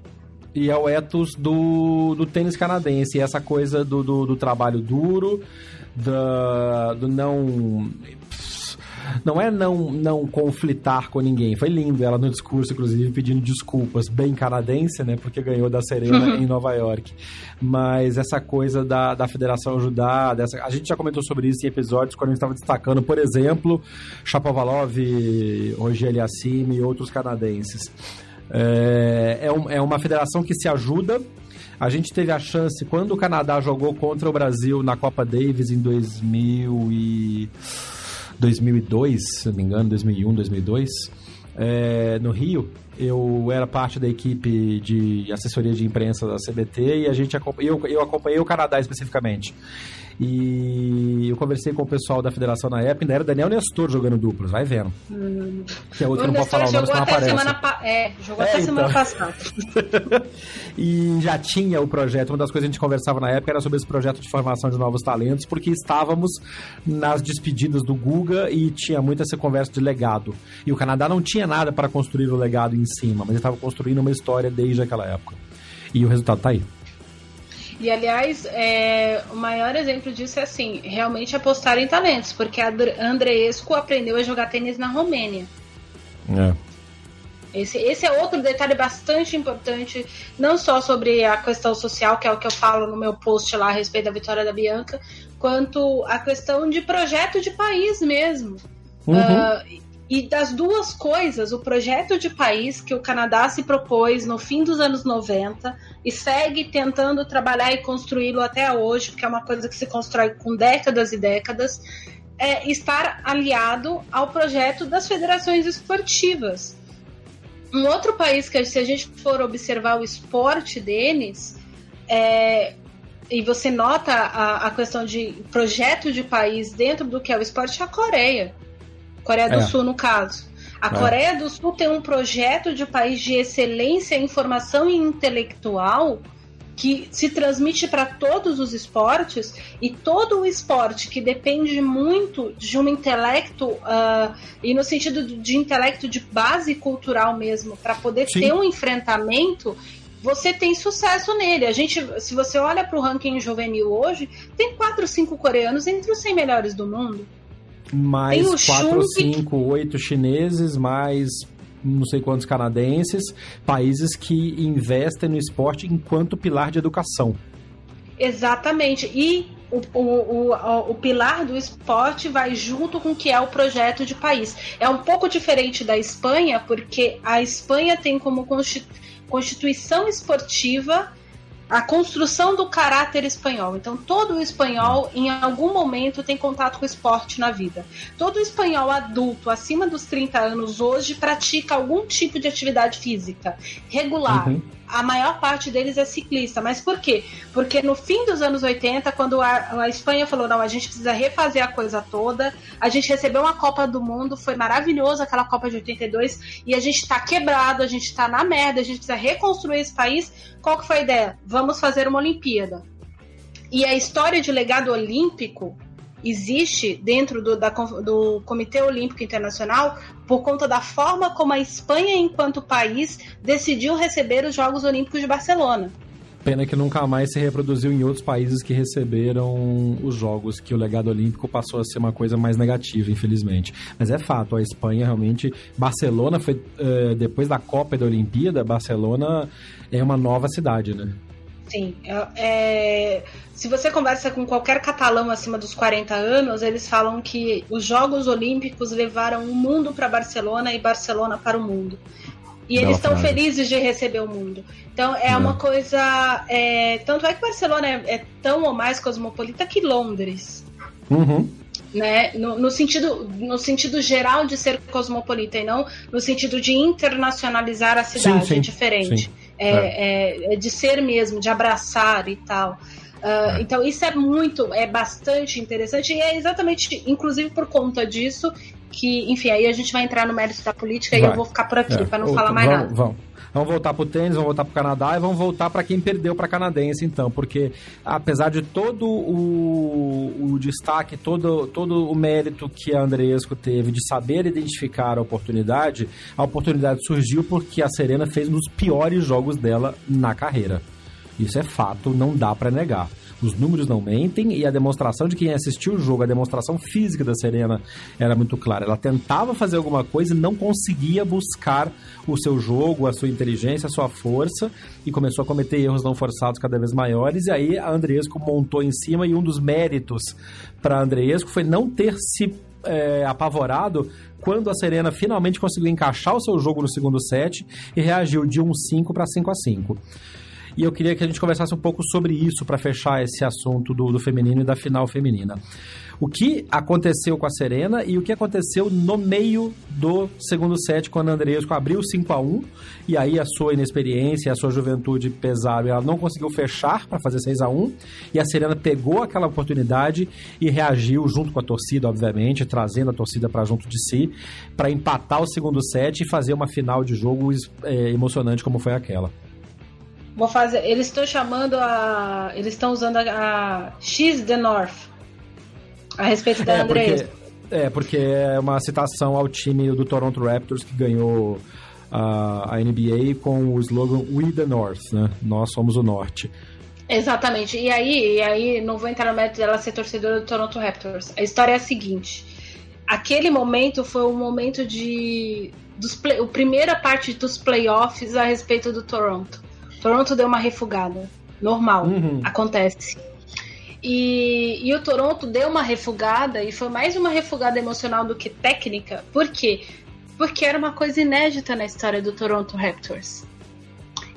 E é o ethos do, do tênis canadense, essa coisa do, do, do trabalho duro, da, do não não é não, não conflitar com ninguém. Foi lindo ela no discurso, inclusive, pedindo desculpas, bem canadense, né? Porque ganhou da Serena em Nova York. Mas essa coisa da, da federação ajudar, dessa, a gente já comentou sobre isso em episódios quando a gente estava destacando, por exemplo, Chapovalov, Roger Eliassime e outros canadenses. É, é, um, é uma federação que se ajuda, a gente teve a chance, quando o Canadá jogou contra o Brasil na Copa Davis em 2000 e... 2002, se não me engano, 2001, 2002, é, no Rio. Eu era parte da equipe de assessoria de imprensa da CBT e a gente eu, eu acompanhei o Canadá especificamente. E eu conversei com o pessoal da federação na época, ainda era Daniel Nestor jogando duplas, vai vendo. Hum. Que é outro que não pode falar o nome, senão aparece. Semana pa... É, jogou é, até então. semana passada. e já tinha o projeto, uma das coisas que a gente conversava na época era sobre esse projeto de formação de novos talentos, porque estávamos nas despedidas do Guga e tinha muito essa conversa de legado. E o Canadá não tinha nada para construir o legado em cima, mas estava construindo uma história desde aquela época. E o resultado está aí. E aliás, é, o maior exemplo disso é assim, realmente apostar em talentos, porque a Andreescu aprendeu a jogar tênis na Romênia. É. Esse, esse é outro detalhe bastante importante, não só sobre a questão social, que é o que eu falo no meu post lá a respeito da vitória da Bianca, quanto a questão de projeto de país mesmo. Uhum. Uh, e das duas coisas, o projeto de país que o Canadá se propôs no fim dos anos 90 e segue tentando trabalhar e construí-lo até hoje, porque é uma coisa que se constrói com décadas e décadas, é estar aliado ao projeto das federações esportivas. Um outro país que, se a gente for observar o esporte deles, é, e você nota a, a questão de projeto de país dentro do que é o esporte, é a Coreia. Coreia do é. Sul, no caso. A é. Coreia do Sul tem um projeto de país de excelência em formação intelectual que se transmite para todos os esportes e todo o esporte que depende muito de um intelecto uh, e no sentido de intelecto de base cultural mesmo para poder Sim. ter um enfrentamento você tem sucesso nele. A gente, se você olha para o ranking juvenil hoje, tem 4 ou 5 coreanos entre os 100 melhores do mundo. Mais 4, 5, 8 chineses, mais não sei quantos canadenses, países que investem no esporte enquanto pilar de educação. Exatamente. E o, o, o, o, pilar do esporte vai junto com o que é o projeto de país. É um pouco diferente da Espanha, porque a Espanha tem como constituição esportiva a construção do caráter espanhol. Então, todo espanhol, em algum momento, tem contato com esporte na vida. Todo espanhol adulto, acima dos 30 anos, hoje, pratica algum tipo de atividade física regular. Uhum a maior parte deles é ciclista. Mas por quê? Porque no fim dos anos 80, quando a, a, Espanha falou, não, a gente precisa refazer a coisa toda, a gente recebeu uma Copa do Mundo, foi maravilhoso aquela Copa de 82, e a gente tá quebrado, a gente tá na merda, a gente precisa reconstruir esse país. Qual que foi a ideia? Vamos fazer uma Olimpíada. E a história de legado olímpico existe dentro do, da, do Comitê Olímpico Internacional por conta da forma como a Espanha, enquanto país, decidiu receber os Jogos Olímpicos de Barcelona. Pena que nunca mais se reproduziu em outros países que receberam os jogos, que o legado olímpico passou a ser uma coisa mais negativa, infelizmente. Mas é fato, a Espanha realmente. Barcelona foi. Uh, depois da Copa e da Olimpíada, Barcelona é uma nova cidade, né? Sim. É, é, se você conversa com qualquer catalão acima dos 40 anos, eles falam que os Jogos Olímpicos levaram o mundo para Barcelona e Barcelona para o mundo. E eles estão felizes de receber o mundo. Então é, é. uma coisa. É, tanto é que Barcelona é, é, tão ou mais cosmopolita que Londres. Uhum. Né? No, no, sentido, no sentido geral de ser cosmopolita e não no sentido de internacionalizar a cidade. Sim, sim, é diferente. Sim. É, é. é, de ser mesmo, de abraçar e tal. Uh, é. Então isso é muito, é bastante interessante e é exatamente, inclusive por conta disso que, enfim, aí a gente vai entrar no mérito da política vai. e eu vou ficar por aqui é. para não falar mais vamos, nada. Vamos. Vamos voltar para o tênis, vamos voltar para o Canadá e vamos voltar para quem perdeu para canadense, então, porque apesar de todo o, o destaque, todo, todo o mérito que a Andreesco teve de saber identificar a oportunidade, a oportunidade surgiu porque a Serena fez um dos piores jogos dela na carreira. Isso é fato, não dá para negar. Os números não mentem e a demonstração de quem assistiu o jogo, a demonstração física da Serena era muito clara. Ela tentava fazer alguma coisa e não conseguia buscar o seu jogo, a sua inteligência, a sua força e começou a cometer erros não forçados cada vez maiores. E aí a Andreesco montou em cima e um dos méritos para a Andreesco foi não ter se é, apavorado quando a Serena finalmente conseguiu encaixar o seu jogo no segundo set e reagiu de 1-5 para 5-5. E eu queria que a gente conversasse um pouco sobre isso para fechar esse assunto do, do feminino e da final feminina. O que aconteceu com a Serena e o que aconteceu no meio do segundo set, quando a Andreesco abriu 5 a 1 e aí a sua inexperiência, a sua juventude pesaram e ela não conseguiu fechar para fazer 6 a 1 e a Serena pegou aquela oportunidade e reagiu junto com a torcida, obviamente, trazendo a torcida para junto de si, para empatar o segundo set e fazer uma final de jogo é, emocionante como foi aquela. Vou fazer. Eles estão chamando a. Eles estão usando a, a, X the North a respeito da é, Andrés. é, porque é uma citação ao time do Toronto Raptors que ganhou a, a NBA com o slogan We the North, né? Nós somos o Norte. Exatamente. E aí, e aí não vou entrar no mérito dela ser torcedora do Toronto Raptors. A história é a seguinte. Aquele momento foi o momento de. Dos play, a primeira parte dos playoffs a respeito do Toronto. Toronto deu uma refugada. Normal. Uhum. Acontece. E, e, o Toronto deu uma refugada e foi mais uma refugada emocional do que técnica. Por quê? Porque era uma coisa inédita na história do Toronto Raptors.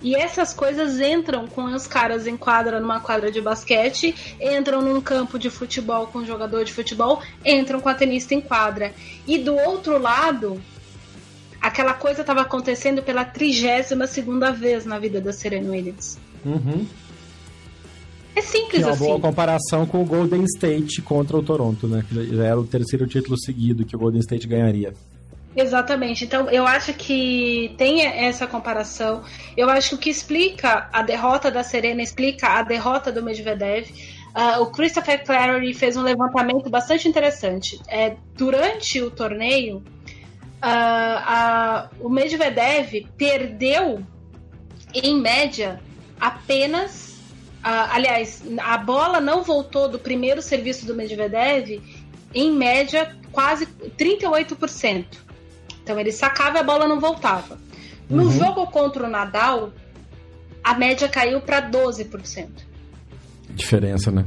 E essas coisas entram com os caras em quadra numa quadra de basquete, entram num campo de futebol com um jogador de futebol, entram com a tenista em quadra. E do outro lado, aquela coisa estava acontecendo pela trigésima segunda vez na vida da Serena Williams. Uhum. É simples que é uma assim. boa comparação com o Golden State contra o Toronto, né? Que já era o terceiro título seguido que o Golden State ganharia. Exatamente. Então, eu acho que tem essa comparação. Eu acho que o que explica a derrota da Serena explica a derrota do Medvedev. Uh, o Christopher Clary fez um levantamento bastante interessante. É, durante o torneio, a, o Medvedev perdeu, em média, apenas. Aliás, a bola não voltou do primeiro serviço do Medvedev, em média, quase 38%. Então ele sacava e a bola não voltava. No uhum. jogo contra o Nadal, a média caiu para 12%. Diferença, né?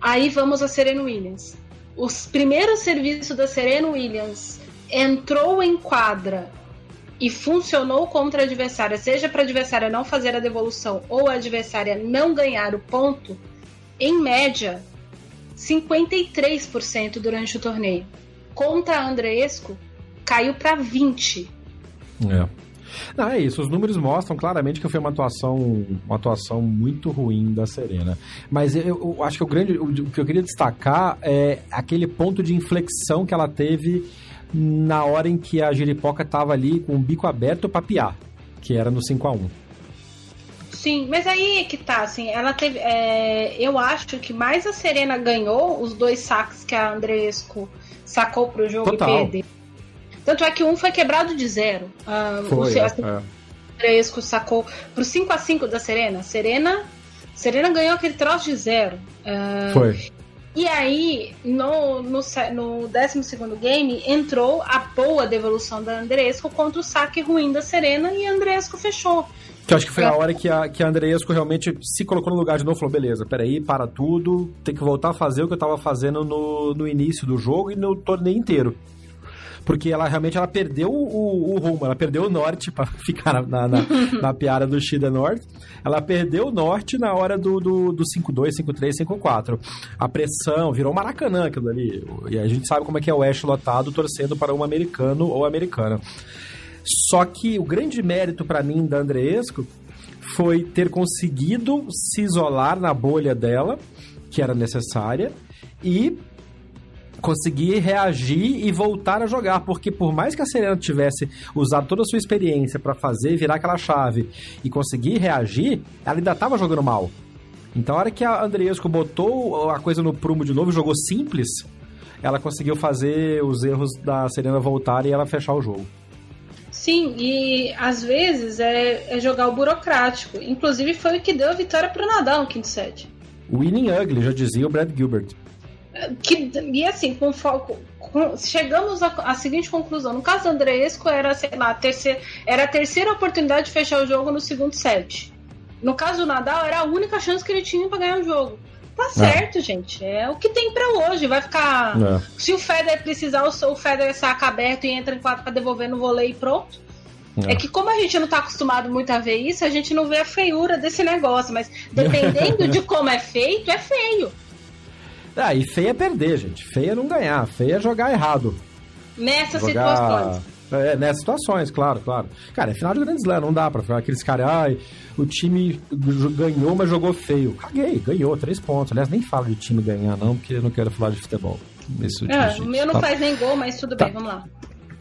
Aí vamos a Serena Williams. Os primeiros serviços da Serena Williams entrou em quadra e funcionou contra a adversária, seja para a adversária não fazer a devolução ou a adversária não ganhar o ponto, em média, 53% durante o torneio. Contra a Andreesco, caiu para 20. É. Não, é isso. Os números mostram claramente que foi uma atuação, uma atuação muito ruim da Serena. Mas eu, eu acho que o grande, o, o, que eu queria destacar é aquele ponto de inflexão que ela teve na hora em que a Jeripoca estava ali com o bico aberto para piar, que era no 5 a 1 Sim, mas aí é que tá, assim, ela teve. É, eu acho que mais a Serena ganhou os dois saques que a Andresco sacou pro jogo Total. e perdeu tanto é que um foi quebrado de zero. Ah, foi, o é, Fresco sacou pro 5 a 5 da Serena. Serena Serena ganhou aquele troço de zero. Uh, foi. E aí, no, no, no 12 game, entrou a boa devolução da Andresco contra o saque ruim da Serena e a Andresco fechou. Que eu acho que foi a hora que a, que a Andreesco realmente se colocou no lugar de novo falou: beleza, peraí, para tudo, tem que voltar a fazer o que eu estava fazendo no, no início do jogo e no torneio inteiro porque ela realmente ela perdeu o, o rumo, ela perdeu o norte para ficar na, na, na, piada do Shida Norte. Ela perdeu o norte na hora do, do, do 5-2, 5-3, 5-4. A pressão virou Maracanã aquilo ali. E a gente sabe como é que é o Oeste lotado torcendo para um americano ou americana. Só que o grande mérito para mim da Andreesco foi ter conseguido se isolar na bolha dela, que era necessária, e conseguir reagir e voltar a jogar, porque por mais que a Serena tivesse usado toda a sua experiência para fazer virar aquela chave e conseguir reagir, ela ainda estava jogando mal. Então, a hora que a Andreesco botou a coisa no prumo de novo, jogou simples, ela conseguiu fazer os erros da Serena voltar e ela fechar o jogo. Sim, e às vezes é, é jogar o burocrático. Inclusive foi o que deu a vitória para o Nadal no quinto set. Winning ugly, já dizia o Brad Gilbert. Que, e assim, com foco. Com, chegamos à seguinte conclusão. No caso do Andreesco, era, sei lá, a terceira, era a terceira oportunidade de fechar o jogo no segundo set. No caso do Nadal, era a única chance que ele tinha para ganhar o jogo. Tá é. certo, é. gente. É o que tem para hoje. Vai ficar. É. Se o Federer precisar, o Federer saca aberto e entra em quatro para devolver no vôlei e pronto. É. é. que como a gente não tá acostumado muito a ver isso, a gente não vê a feiura desse negócio, mas dependendo de como é feito, é feio. Ah, e feia é perder, gente. Feia é não ganhar. Feia é jogar errado. Nessas jogar... situações. É, nessas situações, claro, claro. Cara, é final de Grand Slam, não dá pra ficar aqueles caras, ai, o time ganhou, mas jogou feio. Caguei, ganhou, três pontos. Aliás, nem falo de time ganhar, não, porque eu não quero falar de futebol. é, o meu não faz nem gol, mas tudo tá. bem, vamos lá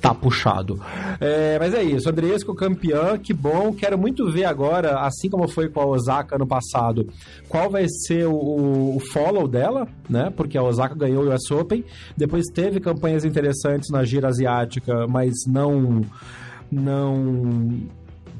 tá puxado. É, mas é isso, Andresco campeã, que bom. Quero muito ver agora, assim como foi com a Osaka ano passado, qual vai ser o, o follow dela, né? Porque a Osaka ganhou o US Open, depois teve campanhas interessantes na gira asiática, mas não não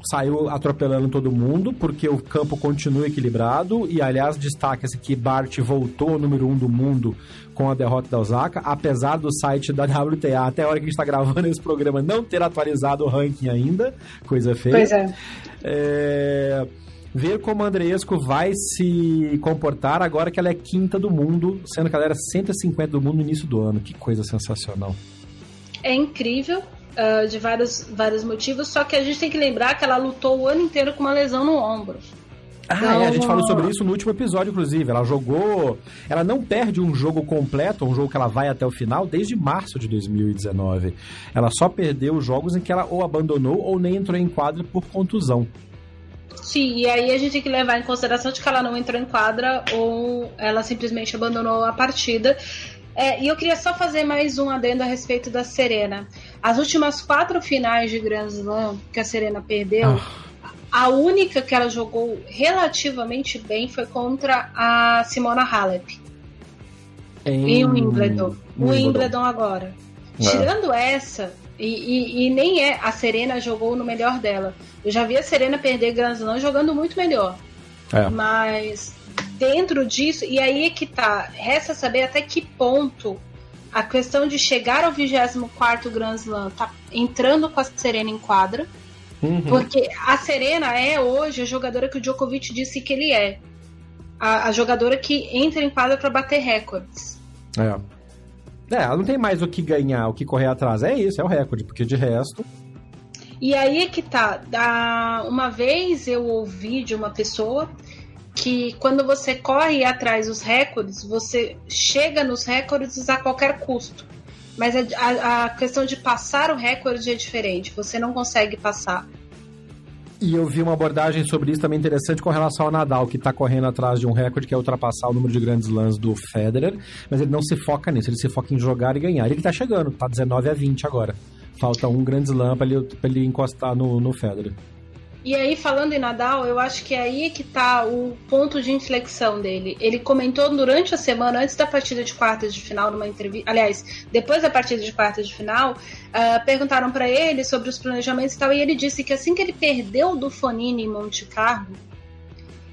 saiu atropelando todo mundo, porque o campo continua equilibrado. E, aliás, destaca-se que Bart voltou ao número um do mundo com a derrota da Osaka, apesar do site da WTA, até a hora que a gente está gravando esse programa, não ter atualizado o ranking ainda. Coisa feia. Pois é. é ver como a Andreesco vai se comportar agora que ela é quinta do mundo, sendo que ela era 150 do mundo no início do ano. Que coisa sensacional. É incrível uh, de vários, vários motivos, só que a gente tem que lembrar que ela lutou o ano inteiro com uma lesão no ombro. Ah, então, é, a gente falou sobre isso no último episódio, inclusive. Ela jogou. Ela não perde um jogo completo, um jogo que ela vai até o final, desde março de 2019. Ela só perdeu os jogos em que ela ou abandonou ou nem entrou em quadra por contusão. Sim, e aí a gente tem que levar em consideração de que ela não entrou em quadra ou ela simplesmente abandonou a partida. É, e eu queria só fazer mais um adendo a respeito da Serena. As últimas quatro finais de Grand Slam que a Serena perdeu, ah. a única que ela jogou relativamente bem foi contra a Simona Halep. Em, em Wimbledon. O Wimbledon agora. É. Tirando essa, e, e, e, nem é. A Serena jogou no melhor dela. Eu já vi a Serena perder Grand Slam jogando muito melhor. É. Mas dentro disso, e aí é que tá. Resta saber até que ponto a questão de chegar ao 24 Grand Slam tá entrando com a Serena em quadra. Uhum. Porque a Serena é hoje a jogadora que o Djokovic disse que ele é. A, a jogadora que entra em quadra para bater recordes. É. É, ela não tem mais o que ganhar, o que correr atrás. É isso, é o recorde, porque de resto. E aí é que tá. Uma vez eu ouvi de uma pessoa que quando você corre atrás dos recordes, você chega nos recordes a qualquer custo. Mas a, a, questão de passar o recorde é diferente. Você não consegue passar. E eu vi uma abordagem sobre isso também interessante com relação ao Nadal, que está correndo atrás de um recorde que é ultrapassar o número de grandes lãs do Federer, mas ele não se foca nisso, ele se foca em jogar e ganhar. Ele está chegando, está 19 a 20 agora. Falta um grande slam para ele, ele encostar no, no Federer. E aí, falando em Nadal, eu acho que é aí que tá o ponto de inflexão dele. Ele comentou durante a semana, antes da partida de quartas de final, numa entrevista. Aliás, depois da partida de quartas de final, uh, perguntaram para ele sobre os planejamentos e tal, e ele disse que assim que ele perdeu do Fonini em Monte Carlo,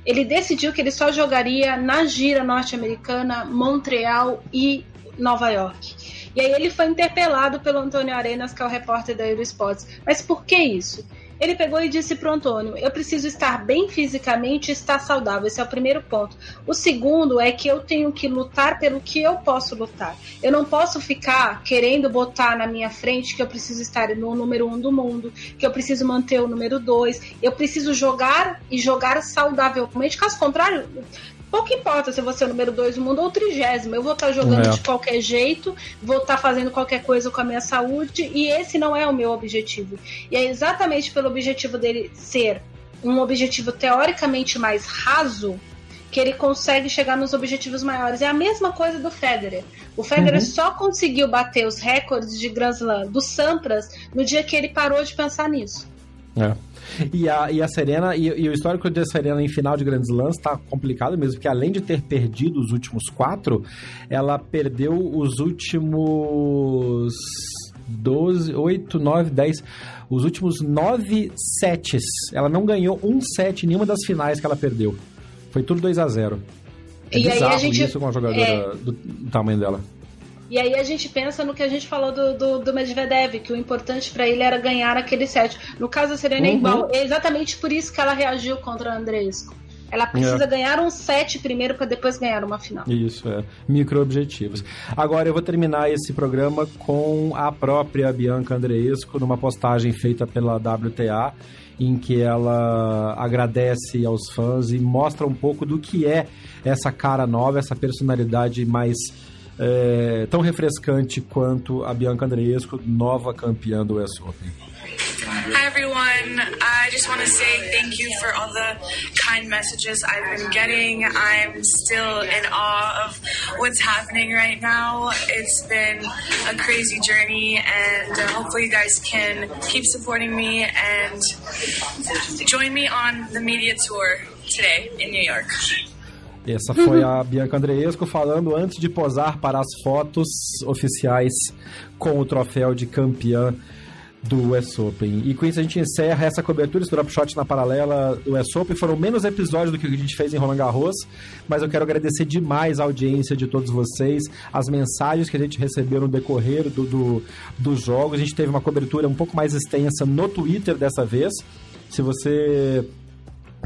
ele decidiu que ele só jogaria na gira norte-americana, Montreal e Nova York. E aí ele foi interpelado pelo Antônio Arenas, que é o repórter da Eurosports. Mas por que isso? Ele pegou e disse pro Antônio: Eu preciso estar bem fisicamente e estar saudável. Esse é o primeiro ponto. O segundo é que eu tenho que lutar pelo que eu posso lutar. Eu não posso ficar querendo botar na minha frente que eu preciso estar no número um do mundo, que eu preciso manter o número dois. Eu preciso jogar e jogar saudavelmente. Caso contrário, Pouco importa se você é o número 2 do mundo ou o trigésimo. Eu vou estar jogando é. de qualquer jeito, vou estar fazendo qualquer coisa com a minha saúde, e esse não é o meu objetivo. E é exatamente pelo objetivo dele ser um objetivo teoricamente mais raso que ele consegue chegar nos objetivos maiores. É a mesma coisa do Federer. O Federer uhum. só conseguiu bater os recordes de Grand Slam do Sampras no dia que ele parou de pensar nisso. É. E a, e a Serena, e, e o histórico da Serena em final de grandes lãs tá complicado mesmo, porque além de ter perdido os últimos quatro, ela perdeu os últimos 12, 8, 9, 10, os últimos nove sets. Ela não ganhou um set em nenhuma das finais que ela perdeu. Foi tudo 2 a 0 É e bizarro aí a gente, isso com uma jogadora é... do tamanho dela. E aí a gente pensa no que a gente falou do, do, do Medvedev, que o importante para ele era ganhar aquele set. No caso da Serena é uhum. igual. É exatamente por isso que ela reagiu contra a Andresco. Ela precisa é. ganhar um set primeiro para depois ganhar uma final. Isso, é. Micro objetivos. Agora eu vou terminar esse programa com a própria Bianca Andreesco, numa postagem feita pela WTA, em que ela agradece aos fãs e mostra um pouco do que é essa cara nova, essa personalidade mais é, tão refrescante quanto a Bianca Andreescu, nova campeã do US Open. Hi everyone. I just want to say thank you for all the kind messages I've been getting. I'm still in awe of what's happening right now. It's been a crazy journey, and uh, hopefully, you guys can keep supporting me and join me on the media tour today in New York. Essa foi a Bianca Andreesco falando antes de posar para as fotos oficiais com o troféu de campeã do US Open. E com isso a gente encerra essa cobertura, esse drop shot na paralela do US Open. Foram menos episódios do que a gente fez em Roland Garros, mas eu quero agradecer demais a audiência de todos vocês, as mensagens que a gente recebeu no decorrer do, do, dos jogos. A gente teve uma cobertura um pouco mais extensa no Twitter dessa vez. Se você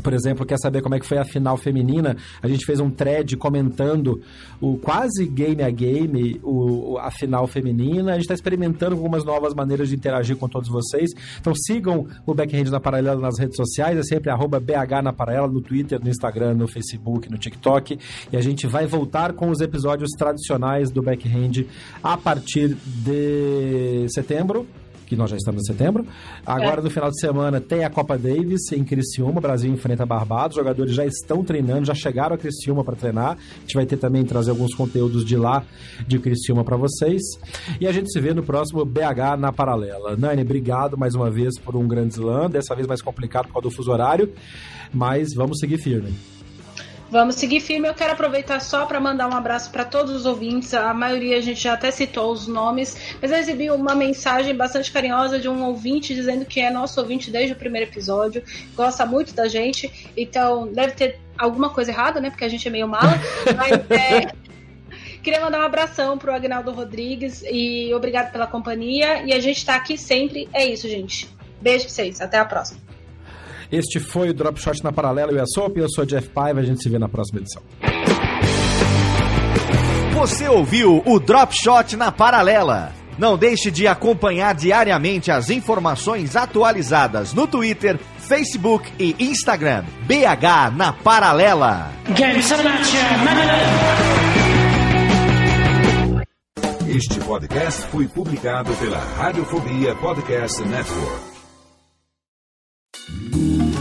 por exemplo, quer saber como é que foi a final feminina, a gente fez um thread comentando o quase game a game, o, a final feminina. A gente está experimentando algumas novas maneiras de interagir com todos vocês. Então sigam o Backhand na Paralela nas redes sociais, é sempre arroba BH na Paralela, no Twitter, no Instagram, no Facebook, no TikTok. E a gente vai voltar com os episódios tradicionais do Backhand a partir de setembro que nós já estamos em setembro. Agora, é. no final de semana, tem a Copa Davis em Criciúma. O Brasil enfrenta Barbados. Os jogadores já estão treinando, já chegaram a Criciúma para treinar. A gente vai ter também trazer alguns conteúdos de lá, de Criciúma, para vocês. E a gente se vê no próximo BH na Paralela. Nani, obrigado mais uma vez por um grande slam. Dessa vez mais complicado por causa do fuso horário. Mas vamos seguir firme. Vamos seguir firme. Eu quero aproveitar só para mandar um abraço para todos os ouvintes. A maioria a gente já até citou os nomes, mas eu recebi uma mensagem bastante carinhosa de um ouvinte dizendo que é nosso ouvinte desde o primeiro episódio, gosta muito da gente, então deve ter alguma coisa errada, né? Porque a gente é meio mala. mas é, Queria mandar um abração pro Agnaldo Rodrigues e obrigado pela companhia. E a gente tá aqui sempre. É isso, gente. Beijo pra vocês. Até a próxima. Este foi o Drop Shot na Paralela. Eu, a Soap, eu sou Jeff Paiva. A gente se vê na próxima edição. Você ouviu o Drop Shot na Paralela. Não deixe de acompanhar diariamente as informações atualizadas no Twitter, Facebook e Instagram. BH na Paralela. Este podcast foi publicado pela Radiofobia Podcast Network.